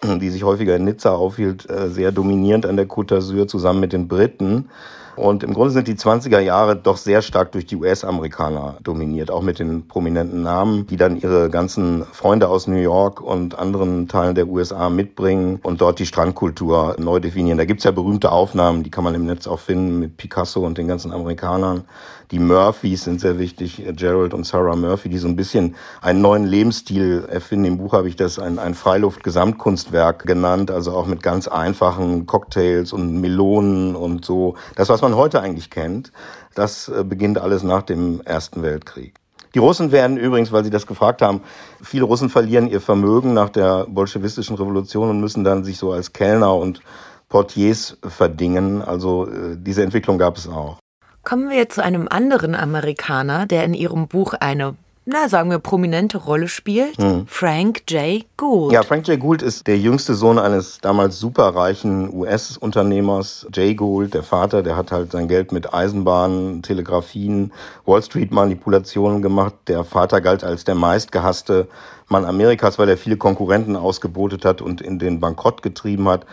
die sich häufiger in Nizza aufhielt, äh, sehr dominierend an der Côte d'Azur zusammen mit den Briten. Und im Grunde sind die 20er Jahre doch sehr stark durch die US-Amerikaner dominiert, auch mit den prominenten Namen, die dann ihre ganzen Freunde aus New York und anderen Teilen der USA mitbringen und dort die Strandkultur neu definieren. Da gibt's ja berühmte Aufnahmen, die kann man im Netz auch finden mit Picasso und den ganzen Amerikanern. Die Murphys sind sehr wichtig, Gerald und Sarah Murphy, die so ein bisschen einen neuen Lebensstil erfinden. Im Buch habe ich das ein, ein Freiluft-Gesamtkunstwerk genannt, also auch mit ganz einfachen Cocktails und Melonen und so. Das, was man heute eigentlich kennt, das äh, beginnt alles nach dem Ersten Weltkrieg. Die Russen werden übrigens, weil Sie das gefragt haben, viele Russen verlieren ihr Vermögen nach der bolschewistischen Revolution und müssen dann sich so als Kellner und Portiers verdingen. Also äh, diese Entwicklung gab es auch. Kommen wir zu einem anderen Amerikaner, der in Ihrem Buch eine na, sagen wir, prominente Rolle spielt. Hm. Frank J. Gould. Ja, Frank J. Gould ist der jüngste Sohn eines damals superreichen US-Unternehmers. Jay Gould, der Vater, der hat halt sein Geld mit Eisenbahnen, Telegrafien, Wall Street-Manipulationen gemacht. Der Vater galt als der meistgehasste Mann Amerikas, weil er viele Konkurrenten ausgebotet hat und in den Bankrott getrieben hat.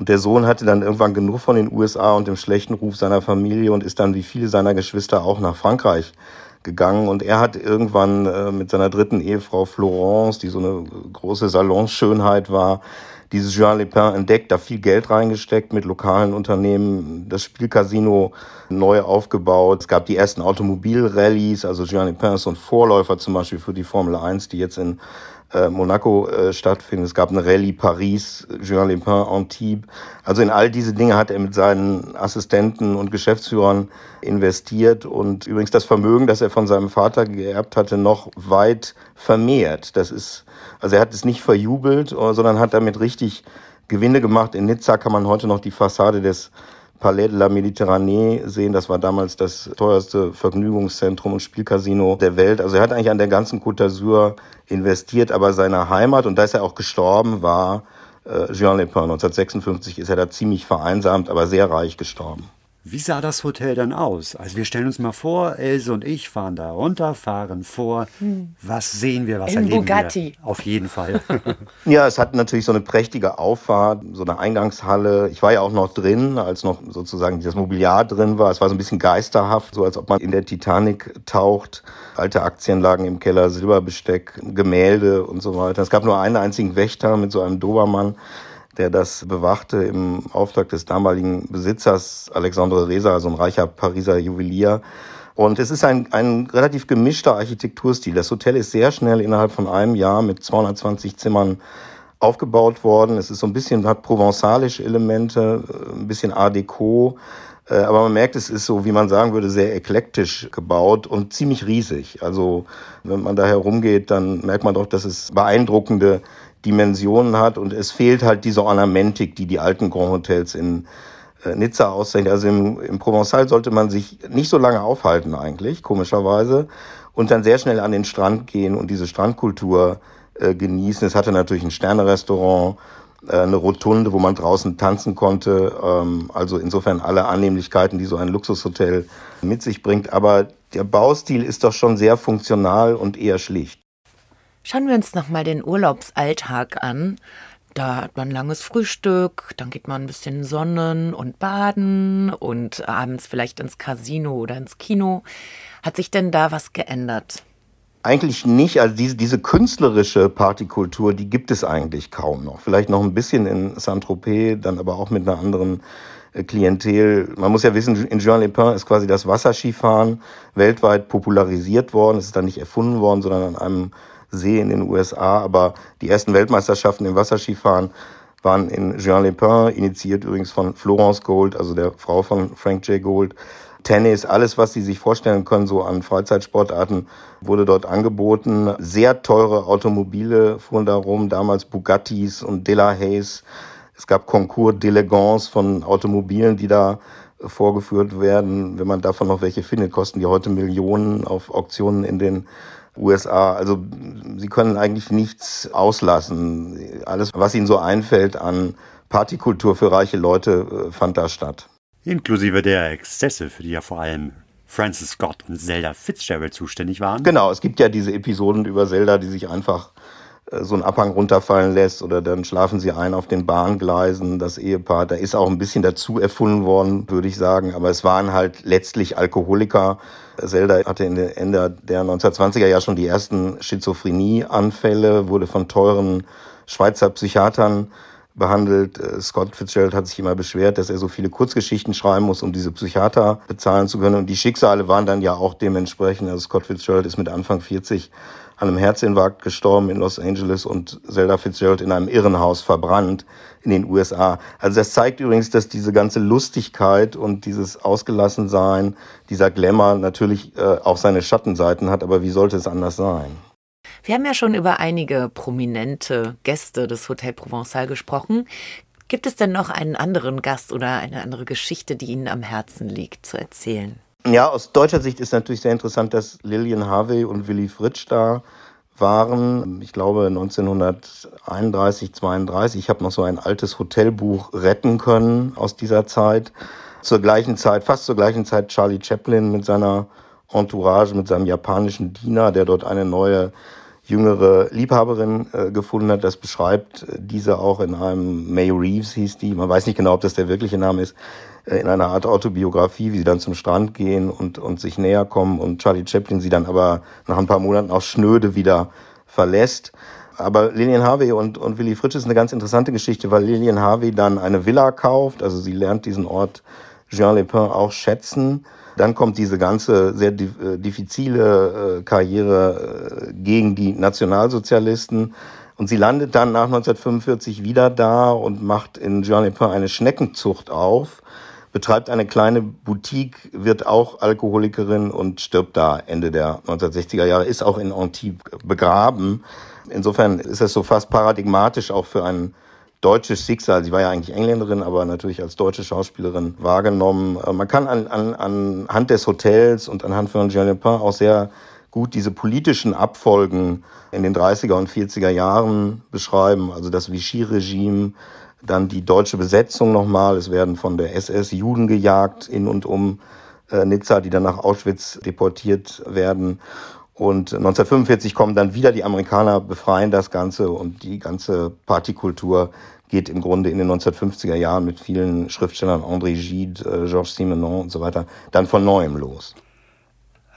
Und der Sohn hatte dann irgendwann genug von den USA und dem schlechten Ruf seiner Familie und ist dann wie viele seiner Geschwister auch nach Frankreich gegangen. Und er hat irgendwann äh, mit seiner dritten Ehefrau Florence, die so eine große Salonschönheit war, dieses Jean Lepin entdeckt, da viel Geld reingesteckt mit lokalen Unternehmen, das Spielcasino neu aufgebaut. Es gab die ersten Automobilrallyes, also Jean Lepin ist so ein Vorläufer zum Beispiel für die Formel 1, die jetzt in Monaco äh, stattfindet. Es gab eine Rallye Paris, Jean Lepin, Antibes. Also in all diese Dinge hat er mit seinen Assistenten und Geschäftsführern investiert und übrigens das Vermögen, das er von seinem Vater geerbt hatte, noch weit vermehrt. Das ist, also er hat es nicht verjubelt, sondern hat damit richtig Gewinne gemacht. In Nizza kann man heute noch die Fassade des Palais de la Méditerranée sehen. Das war damals das teuerste Vergnügungszentrum und Spielcasino der Welt. Also er hat eigentlich an der ganzen Côte d'Azur investiert, aber seine Heimat, und da ist er auch gestorben, war äh, Jean Lepin. 1956 ist er da ziemlich vereinsamt, aber sehr reich gestorben. Wie sah das Hotel dann aus? Also wir stellen uns mal vor, Else und ich fahren da runter, fahren vor. Hm. Was sehen wir, was Im erleben Bugatti. wir? Auf jeden Fall. ja, es hat natürlich so eine prächtige Auffahrt, so eine Eingangshalle. Ich war ja auch noch drin, als noch sozusagen das Mobiliar drin war. Es war so ein bisschen geisterhaft, so als ob man in der Titanic taucht. Alte Aktienlagen im Keller, Silberbesteck, Gemälde und so weiter. Es gab nur einen einzigen Wächter mit so einem Dobermann der das bewachte im Auftrag des damaligen Besitzers Alexandre Reza, also ein reicher Pariser Juwelier. Und es ist ein, ein relativ gemischter Architekturstil. Das Hotel ist sehr schnell innerhalb von einem Jahr mit 220 Zimmern aufgebaut worden. Es ist so ein bisschen, hat provenzalische Elemente, ein bisschen Art Deco. Äh, aber man merkt, es ist so, wie man sagen würde, sehr eklektisch gebaut und ziemlich riesig. Also wenn man da herumgeht, dann merkt man doch, dass es beeindruckende Dimensionen hat und es fehlt halt diese Ornamentik, die die alten Grand Hotels in äh, Nizza auszeichnet. Also im, im Provençal sollte man sich nicht so lange aufhalten eigentlich, komischerweise, und dann sehr schnell an den Strand gehen und diese Strandkultur äh, genießen. Es hatte natürlich ein Sternerestaurant, äh, eine Rotunde, wo man draußen tanzen konnte. Ähm, also insofern alle Annehmlichkeiten, die so ein Luxushotel mit sich bringt. Aber der Baustil ist doch schon sehr funktional und eher schlicht. Schauen wir uns nochmal den Urlaubsalltag an. Da hat man ein langes Frühstück, dann geht man ein bisschen sonnen und baden und abends vielleicht ins Casino oder ins Kino. Hat sich denn da was geändert? Eigentlich nicht. Also diese, diese künstlerische Partykultur, die gibt es eigentlich kaum noch. Vielleicht noch ein bisschen in Saint-Tropez, dann aber auch mit einer anderen äh, Klientel. Man muss ja wissen, in Jean-Lepin ist quasi das Wasserskifahren weltweit popularisiert worden. Es ist dann nicht erfunden worden, sondern an einem See in den USA. Aber die ersten Weltmeisterschaften im Wasserskifahren waren in Jean-Lepin, initiiert übrigens von Florence Gold, also der Frau von Frank J. Gold. Tennis, alles, was Sie sich vorstellen können, so an Freizeitsportarten, wurde dort angeboten. Sehr teure Automobile fuhren da rum, damals Bugattis und Delahaye's. Es gab Concours d'Elegance von Automobilen, die da vorgeführt werden. Wenn man davon noch welche findet, kosten die heute Millionen auf Auktionen in den USA. Also sie können eigentlich nichts auslassen. Alles, was ihnen so einfällt an Partykultur für reiche Leute, äh, fand da statt. Inklusive der Exzesse, für die ja vor allem Francis Scott und Zelda Fitzgerald zuständig waren. Genau, es gibt ja diese Episoden über Zelda, die sich einfach so einen Abhang runterfallen lässt oder dann schlafen sie ein auf den Bahngleisen, das Ehepaar. Da ist auch ein bisschen dazu erfunden worden, würde ich sagen. Aber es waren halt letztlich Alkoholiker. Zelda hatte Ende der 1920er ja schon die ersten Schizophrenie-Anfälle, wurde von teuren Schweizer Psychiatern behandelt. Äh, Scott Fitzgerald hat sich immer beschwert, dass er so viele Kurzgeschichten schreiben muss, um diese Psychiater bezahlen zu können. Und die Schicksale waren dann ja auch dementsprechend. Also Scott Fitzgerald ist mit Anfang 40 an einem Herzinfarkt gestorben in Los Angeles und Zelda Fitzgerald in einem Irrenhaus verbrannt in den USA. Also das zeigt übrigens, dass diese ganze Lustigkeit und dieses Ausgelassensein, dieser Glamour natürlich äh, auch seine Schattenseiten hat, aber wie sollte es anders sein? Wir haben ja schon über einige prominente Gäste des Hotel Provençal gesprochen. Gibt es denn noch einen anderen Gast oder eine andere Geschichte, die Ihnen am Herzen liegt, zu erzählen? Ja, aus deutscher Sicht ist natürlich sehr interessant, dass Lillian Harvey und Willy Fritsch da waren. Ich glaube 1931, 32. Ich habe noch so ein altes Hotelbuch retten können aus dieser Zeit. Zur gleichen Zeit, fast zur gleichen Zeit Charlie Chaplin mit seiner Entourage, mit seinem japanischen Diener, der dort eine neue jüngere Liebhaberin äh, gefunden hat. Das beschreibt diese auch in einem May Reeves hieß die. Man weiß nicht genau, ob das der wirkliche Name ist. Äh, in einer Art Autobiografie, wie sie dann zum Strand gehen und, und sich näher kommen und Charlie Chaplin sie dann aber nach ein paar Monaten auch schnöde wieder verlässt. Aber Lillian Harvey und, und Willy Fritsch ist eine ganz interessante Geschichte, weil Lillian Harvey dann eine Villa kauft, also sie lernt diesen Ort Jean-Lepin auch schätzen. Dann kommt diese ganze sehr äh, diffizile äh, Karriere gegen die Nationalsozialisten. Und sie landet dann nach 1945 wieder da und macht in Jean-Lepin eine Schneckenzucht auf betreibt eine kleine Boutique, wird auch Alkoholikerin und stirbt da Ende der 1960er Jahre, ist auch in Antibes begraben. Insofern ist es so fast paradigmatisch auch für ein deutsches Schicksal. Sie war ja eigentlich Engländerin, aber natürlich als deutsche Schauspielerin wahrgenommen. Äh, man kann an, an, anhand des Hotels und anhand von Jean Lepin auch sehr gut diese politischen Abfolgen in den 30er und 40er Jahren beschreiben. Also das Vichy-Regime, dann die deutsche Besetzung nochmal. Es werden von der SS Juden gejagt in und um äh, Nizza, die dann nach Auschwitz deportiert werden. Und 1945 kommen dann wieder die Amerikaner, befreien das Ganze und die ganze Partykultur geht im Grunde in den 1950er Jahren mit vielen Schriftstellern, André Gide, äh, Georges Simenon und so weiter, dann von neuem los.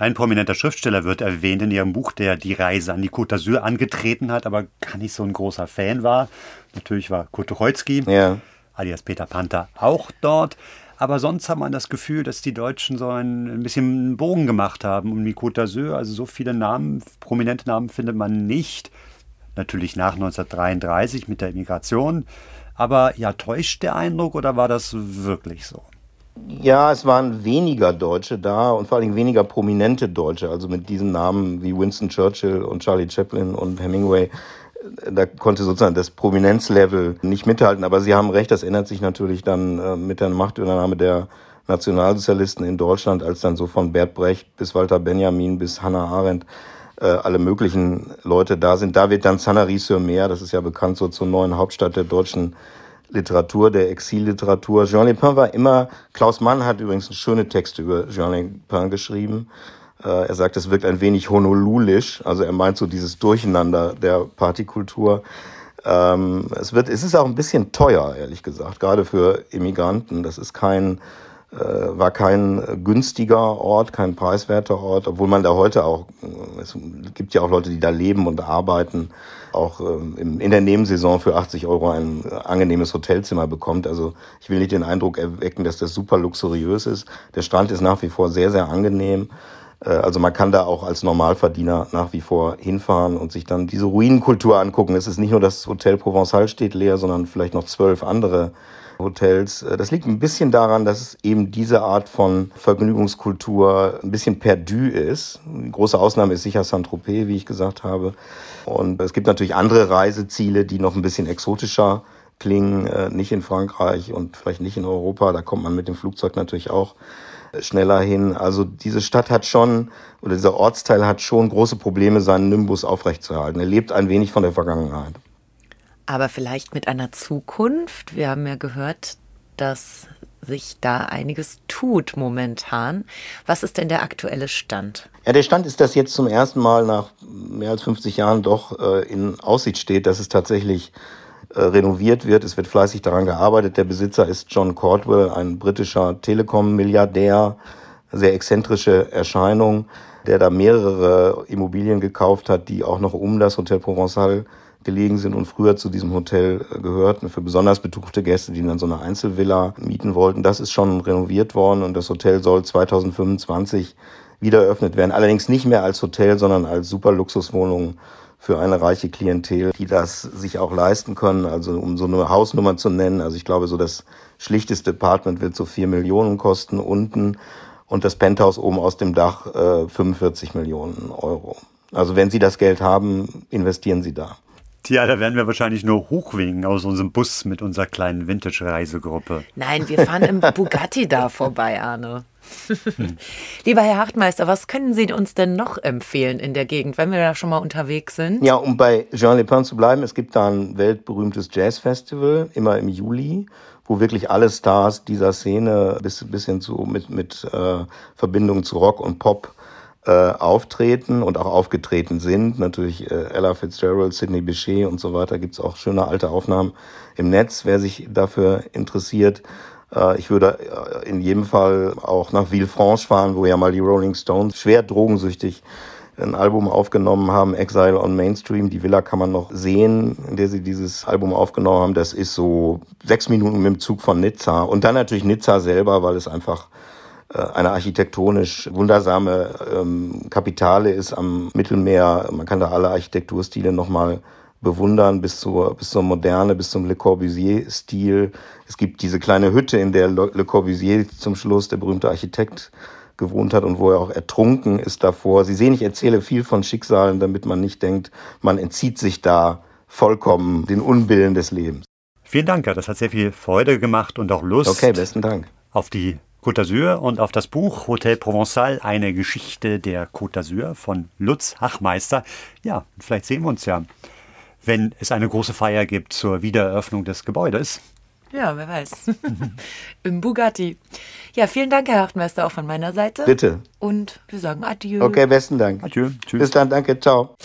Ein prominenter Schriftsteller wird erwähnt in ihrem Buch, der die Reise an die Côte d'Azur angetreten hat, aber gar nicht so ein großer Fan war. Natürlich war Kurt Tucholsky, ja. alias Peter Panther, auch dort. Aber sonst hat man das Gefühl, dass die Deutschen so ein, ein bisschen einen Bogen gemacht haben um die Côte d'Azur. Also so viele Namen, prominente Namen findet man nicht. Natürlich nach 1933 mit der Immigration. Aber ja, täuscht der Eindruck oder war das wirklich so? Ja, es waren weniger Deutsche da und vor allem weniger prominente Deutsche. Also mit diesen Namen wie Winston Churchill und Charlie Chaplin und Hemingway da konnte sozusagen das Prominenzlevel nicht mithalten. Aber Sie haben recht, das ändert sich natürlich dann äh, mit der Machtübernahme der Nationalsozialisten in Deutschland, als dann so von Bert Brecht bis Walter Benjamin bis Hannah Arendt äh, alle möglichen Leute da sind. Da wird dann Sanary-sur-Mer, das ist ja bekannt, so zur neuen Hauptstadt der deutschen Literatur, der Exilliteratur. Jean Lepin war immer, Klaus Mann hat übrigens schöne Texte über Jean Lepin geschrieben. Äh, er sagt, es wirkt ein wenig honolulisch, also er meint so dieses Durcheinander der Partykultur. Ähm, es, wird, es ist auch ein bisschen teuer, ehrlich gesagt, gerade für Immigranten. Das ist kein, war kein günstiger Ort, kein preiswerter Ort, obwohl man da heute auch, es gibt ja auch Leute, die da leben und arbeiten, auch ähm, in der Nebensaison für 80 Euro ein angenehmes Hotelzimmer bekommt. Also ich will nicht den Eindruck erwecken, dass das super luxuriös ist. Der Strand ist nach wie vor sehr, sehr angenehm. Äh, also man kann da auch als Normalverdiener nach wie vor hinfahren und sich dann diese Ruinenkultur angucken. Es ist nicht nur das Hotel Provençal steht leer, sondern vielleicht noch zwölf andere Hotels. Äh, das liegt ein bisschen daran, dass eben diese Art von Vergnügungskultur ein bisschen perdu ist. Eine große Ausnahme ist sicher Saint-Tropez, wie ich gesagt habe. Und es gibt natürlich andere Reiseziele, die noch ein bisschen exotischer klingen, äh, nicht in Frankreich und vielleicht nicht in Europa. Da kommt man mit dem Flugzeug natürlich auch schneller hin. Also diese Stadt hat schon, oder dieser Ortsteil hat schon große Probleme, seinen Nimbus aufrechtzuerhalten. Er lebt ein wenig von der Vergangenheit. Aber vielleicht mit einer Zukunft. Wir haben ja gehört, dass sich da einiges tut momentan. Was ist denn der aktuelle Stand? Ja, der Stand ist, dass jetzt zum ersten Mal nach mehr als 50 Jahren doch äh, in Aussicht steht, dass es tatsächlich äh, renoviert wird. Es wird fleißig daran gearbeitet. Der Besitzer ist John Cordwell, ein britischer Telekom-Milliardär, sehr exzentrische Erscheinung, der da mehrere Immobilien gekauft hat, die auch noch um das Hotel Provençal gelegen sind und früher zu diesem Hotel äh, gehörten, für besonders betuchte Gäste, die dann so eine Einzelvilla mieten wollten. Das ist schon renoviert worden und das Hotel soll 2025 wieder eröffnet werden. Allerdings nicht mehr als Hotel, sondern als super Luxuswohnung für eine reiche Klientel, die das sich auch leisten können. Also um so eine Hausnummer zu nennen, also ich glaube, so das schlichteste Apartment wird so vier Millionen kosten unten und das Penthouse oben aus dem Dach äh, 45 Millionen Euro. Also wenn Sie das Geld haben, investieren Sie da. Tja, da werden wir wahrscheinlich nur hochwinken aus unserem Bus mit unserer kleinen Vintage-Reisegruppe. Nein, wir fahren im Bugatti da vorbei, Arne. Lieber Herr Hartmeister, was können Sie uns denn noch empfehlen in der Gegend, wenn wir da schon mal unterwegs sind? Ja, um bei Jean Lepin zu bleiben, es gibt da ein weltberühmtes Jazzfestival, immer im Juli, wo wirklich alle Stars dieser Szene bis, bis hin zu mit, mit äh, Verbindungen zu Rock und Pop äh, auftreten und auch aufgetreten sind. Natürlich äh, Ella Fitzgerald, Sidney Bechet und so weiter. Gibt es auch schöne alte Aufnahmen im Netz, wer sich dafür interessiert. Äh, ich würde äh, in jedem Fall auch nach Villefranche fahren, wo ja mal die Rolling Stones schwer drogensüchtig ein Album aufgenommen haben, Exile on Mainstream. Die Villa kann man noch sehen, in der sie dieses Album aufgenommen haben. Das ist so sechs Minuten mit dem Zug von Nizza. Und dann natürlich Nizza selber, weil es einfach eine architektonisch wundersame ähm, Kapitale ist am Mittelmeer. Man kann da alle Architekturstile nochmal bewundern, bis zur, bis zur Moderne, bis zum Le Corbusier-Stil. Es gibt diese kleine Hütte, in der Le Corbusier zum Schluss, der berühmte Architekt, gewohnt hat und wo er auch ertrunken ist davor. Sie sehen, ich erzähle viel von Schicksalen, damit man nicht denkt, man entzieht sich da vollkommen den Unbillen des Lebens. Vielen Dank, ja, das hat sehr viel Freude gemacht und auch Lust Okay, besten Dank. auf die Côte d'Azur und auf das Buch Hotel Provençal, eine Geschichte der Côte d'Azur von Lutz Hachmeister. Ja, vielleicht sehen wir uns ja, wenn es eine große Feier gibt zur Wiedereröffnung des Gebäudes. Ja, wer weiß. Im Bugatti. Ja, vielen Dank, Herr Hachtmeister, auch von meiner Seite. Bitte. Und wir sagen Adieu. Okay, besten Dank. Adieu. Tschüss. Bis dann, danke, ciao.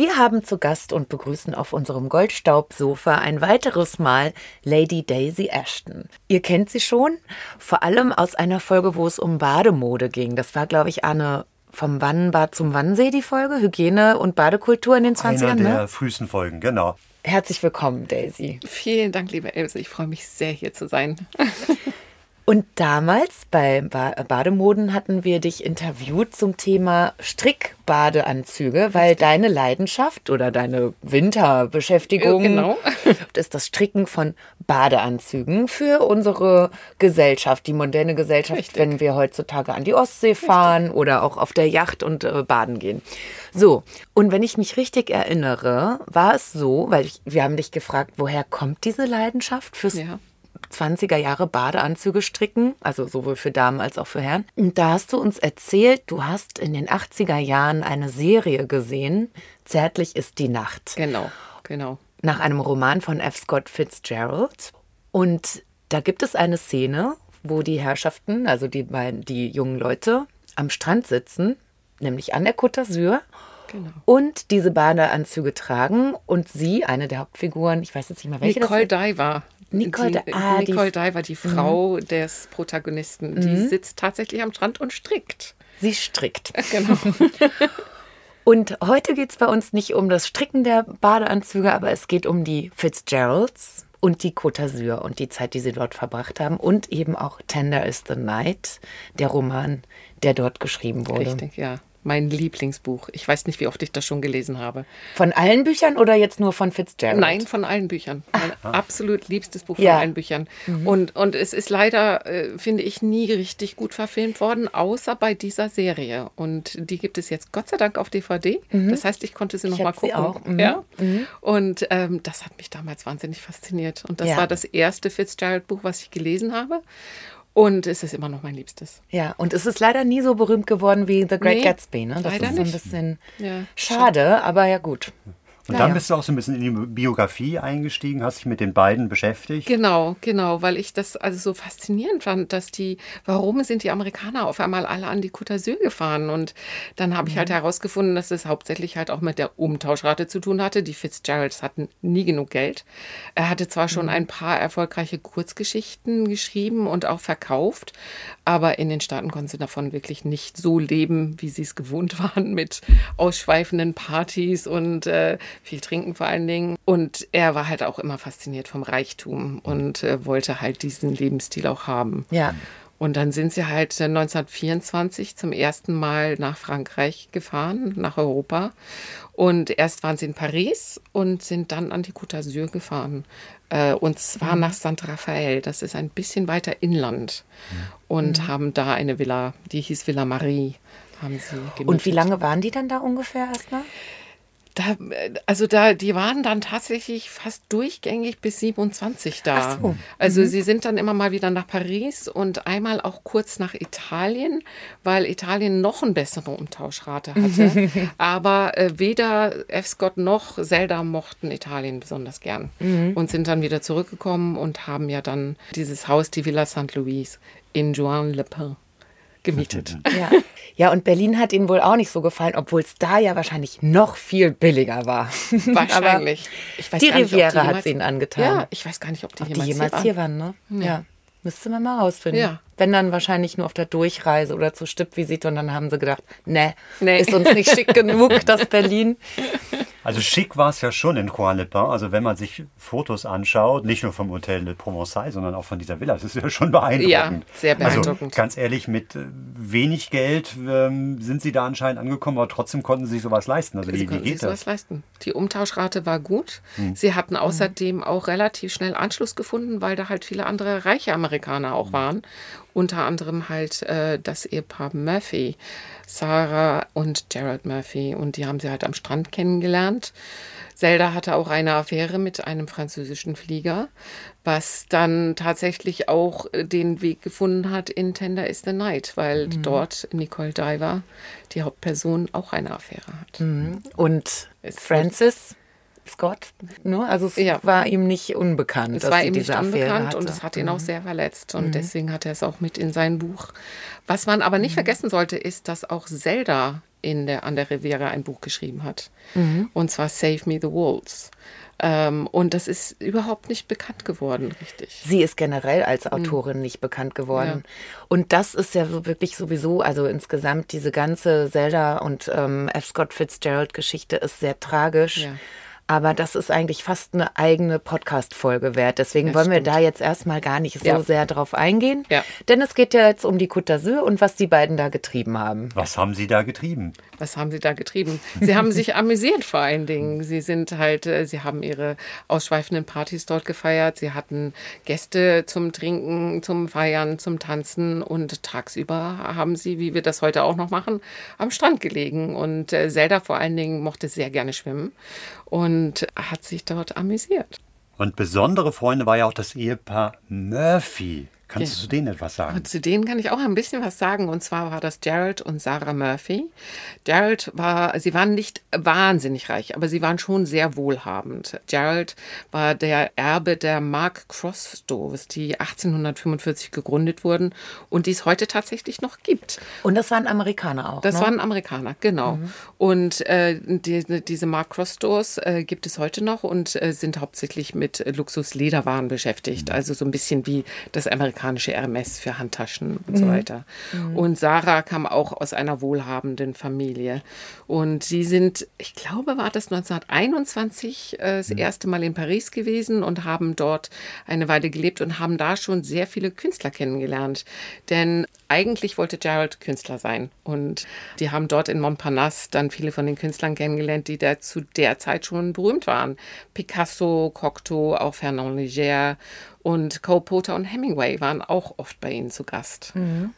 Wir haben zu Gast und begrüßen auf unserem Goldstaubsofa ein weiteres Mal Lady Daisy Ashton. Ihr kennt sie schon, vor allem aus einer Folge, wo es um Bademode ging. Das war, glaube ich, eine vom Wannenbad zum Wannsee, die Folge, Hygiene und Badekultur in den 20ern. Einer der Ne? frühesten Folgen, genau. Herzlich willkommen, Daisy. Vielen Dank, liebe Else. Ich freue mich sehr, hier zu sein. Und damals bei ba Bademoden hatten wir dich interviewt zum Thema Strickbadeanzüge, weil deine Leidenschaft oder deine Winterbeschäftigung genau. ist das Stricken von Badeanzügen für unsere Gesellschaft, die moderne Gesellschaft, Richtig. wenn wir heutzutage an die Ostsee fahren oder auch auf der Yacht und äh, baden gehen. So, und wenn ich mich richtig erinnere, war es so, weil ich, wir haben dich gefragt, woher kommt diese Leidenschaft fürs Ja. 20er Jahre Badeanzüge stricken, also sowohl für Damen als auch für Herren. Und da hast du uns erzählt, du hast in den 80er Jahren eine Serie gesehen, Zärtlich ist die Nacht, Genau, genau. nach einem Roman von F. Scott Fitzgerald. Und da gibt es eine Szene, wo die Herrschaften, also die, die jungen Leute, am Strand sitzen, nämlich an der Côte d'Azur. Genau. Und diese Badeanzüge tragen und sie, eine der Hauptfiguren, ich weiß jetzt nicht mehr welche Nicole Diver. Nicole die, Di- ah, die- Mhm. Nicole Diver, die Frau des Protagonisten, die sitzt tatsächlich am Strand und strickt. Sie strickt. Genau. Und heute geht es bei uns nicht um das Stricken der Badeanzüge, aber es geht um die Fitzgeralds und die Côte d'Azur und die Zeit, die sie dort verbracht haben. Und eben auch Tender is the Night, der Roman, der dort geschrieben wurde. Richtig, ja. Mein Lieblingsbuch. Ich weiß nicht, wie oft ich das schon gelesen habe. Von allen Büchern oder jetzt nur von Fitzgerald? Nein, von allen Büchern. Mein absolut liebstes Buch Ja. von allen Büchern. Und, und es ist leider, äh, finde ich, nie richtig gut verfilmt worden, außer bei dieser Serie. Und die gibt es jetzt Gott sei Dank auf DVD. Das heißt, ich konnte sie noch Ich mal hab sie gucken. auch. Mhm. Ja? Und ähm, das hat mich damals wahnsinnig fasziniert. Und das Ja. war das erste Fitzgerald-Buch, was ich gelesen habe. Und es ist immer noch mein Liebstes. Ja, und es ist leider nie so berühmt geworden wie The Great Nee, Gatsby. Ne? Das ist so ein bisschen Ja. schade, aber ja gut. Und Naja. dann bist du auch so ein bisschen in die Biografie eingestiegen, hast dich mit den beiden beschäftigt. Genau, genau, weil ich das also so faszinierend fand, dass die, warum sind die Amerikaner auf einmal alle an die Côte d'Azur gefahren? Und dann habe ich halt herausgefunden, dass es hauptsächlich halt auch mit der Umtauschrate zu tun hatte. Die Fitzgeralds hatten nie genug Geld. Er hatte zwar schon ein paar erfolgreiche Kurzgeschichten geschrieben und auch verkauft, aber in den Staaten konnten sie davon wirklich nicht so leben, wie sie es gewohnt waren, mit ausschweifenden Partys und äh, viel trinken vor allen Dingen. Und er war halt auch immer fasziniert vom Reichtum und äh, wollte halt diesen Lebensstil auch haben. Ja. Und dann sind sie halt 1924 zum ersten Mal nach Frankreich gefahren, nach Europa. Und erst waren sie in Paris und sind dann an die Côte d'Azur gefahren. Äh, Und zwar nach St. Raphael. Das ist ein bisschen weiter inland. Und haben da eine Villa, die hieß Villa Marie. Haben sie Und wie lange waren die dann da ungefähr erstmal? Da, äh, also da, die waren dann tatsächlich fast durchgängig bis 27 da. Ach so. Also sie sind dann immer mal wieder nach Paris und einmal auch kurz nach Italien, weil Italien noch eine bessere Umtauschrate hatte. Aber äh, weder F. Scott noch Zelda mochten Italien besonders gern und sind dann wieder zurückgekommen und haben ja dann dieses Haus, die Villa St. Louis in Juan-le-Pin gemietet. Ja. ja, und Berlin hat ihnen wohl auch nicht so gefallen, obwohl es da ja wahrscheinlich noch viel billiger war. Wahrscheinlich. Ich weiß die gar nicht, Riviera hat jemals- es ihnen angetan. Ja, ich weiß gar nicht, ob die Ob die jemals, jemals hier waren, ne? Ja. Müsste man mal rausfinden. Ja. Wenn dann wahrscheinlich nur auf der Durchreise oder zur Stippvisite und dann haben sie gedacht, ne, Nee. ist uns nicht schick genug, das Berlin. Also schick war es ja schon in Juan-le-Pin. Also wenn man sich Fotos anschaut, nicht nur vom Hotel de Provençal, sondern auch von dieser Villa, das ist ja schon beeindruckend. Ja, sehr Also beeindruckend. ganz ehrlich, mit äh, wenig Geld ähm, sind sie da anscheinend angekommen, aber trotzdem konnten sie sich sowas leisten. Also Sie wie, wie konnten geht sich sowas das? leisten. Die Umtauschrate war gut. Sie hatten außerdem auch relativ schnell Anschluss gefunden, weil da halt viele andere reiche Amerikaner auch waren. Unter anderem halt äh, das Ehepaar Murphy, Sarah und Gerald Murphy. Und die haben sie halt am Strand kennengelernt. Zelda hatte auch eine Affäre mit einem französischen Flieger, was dann tatsächlich auch äh, den Weg gefunden hat in Tender is the Night, weil Mhm. dort Nicole Diver, die Hauptperson, auch eine Affäre hat. Mhm. Und Francis Scott, ne? also es Ja. war ihm nicht unbekannt, Es dass war sie ihm nicht unbekannt und es hat ihn auch sehr verletzt. Und Mhm. deswegen hat er es auch mit in sein Buch. Was man aber Mhm. nicht vergessen sollte, ist, dass auch Zelda in der, an der Riviera ein Buch geschrieben hat. Mhm. Und zwar Save Me the Wolves. Ähm, und das ist überhaupt nicht bekannt geworden, richtig. Sie ist generell als Autorin nicht bekannt geworden. Und das ist ja so wirklich sowieso, also insgesamt diese ganze Zelda und ähm, F. Scott Fitzgerald Geschichte ist sehr tragisch. Ja. Aber das ist eigentlich fast eine eigene Podcast-Folge wert. Deswegen Ja, wollen wir stimmt. da jetzt erstmal gar nicht so Ja. sehr drauf eingehen. Ja. Denn es geht ja jetzt um die Côte d'Azur und was die beiden da getrieben haben. Was haben Sie da getrieben? Was haben Sie da getrieben? Sie haben sich amüsiert vor allen Dingen. Sie sind halt, äh, Sie haben Ihre ausschweifenden Partys dort gefeiert. Sie hatten Gäste zum Trinken, zum Feiern, zum Tanzen und tagsüber haben Sie, wie wir das heute auch noch machen, am Strand gelegen. Und äh, Zelda vor allen Dingen mochte sehr gerne schwimmen und hat sich dort amüsiert. Und besondere Freunde war ja auch das Ehepaar Murphy. Kannst Ja. du zu denen etwas sagen? Und zu denen kann ich auch ein bisschen was sagen. Und zwar war das Gerald und Sarah Murphy. Gerald war, sie waren nicht wahnsinnig reich, aber sie waren schon sehr wohlhabend. Gerald war der Erbe der Mark Cross Stores, die 1845 gegründet wurden und die es heute tatsächlich noch gibt. Und das waren Amerikaner auch. Das ne? waren Amerikaner, genau. Und äh, die, diese Mark Cross Stores äh, gibt es heute noch und äh, sind hauptsächlich mit Luxuslederwaren beschäftigt. Also so ein bisschen wie das amerikanische Hermes für Handtaschen und so weiter. Und Sarah kam auch aus einer wohlhabenden Familie. Und sie sind, ich glaube, war das 1921 äh, das erste Mal in Paris gewesen und haben dort eine Weile gelebt und haben da schon sehr viele Künstler kennengelernt. Denn eigentlich wollte Gerald Künstler sein. Und die haben dort in Montparnasse dann viele von den Künstlern kennengelernt, die da zu der Zeit schon berühmt waren. Picasso, Cocteau, auch Fernand Léger und Cole Porter und Hemingway waren auch oft bei ihnen zu Gast.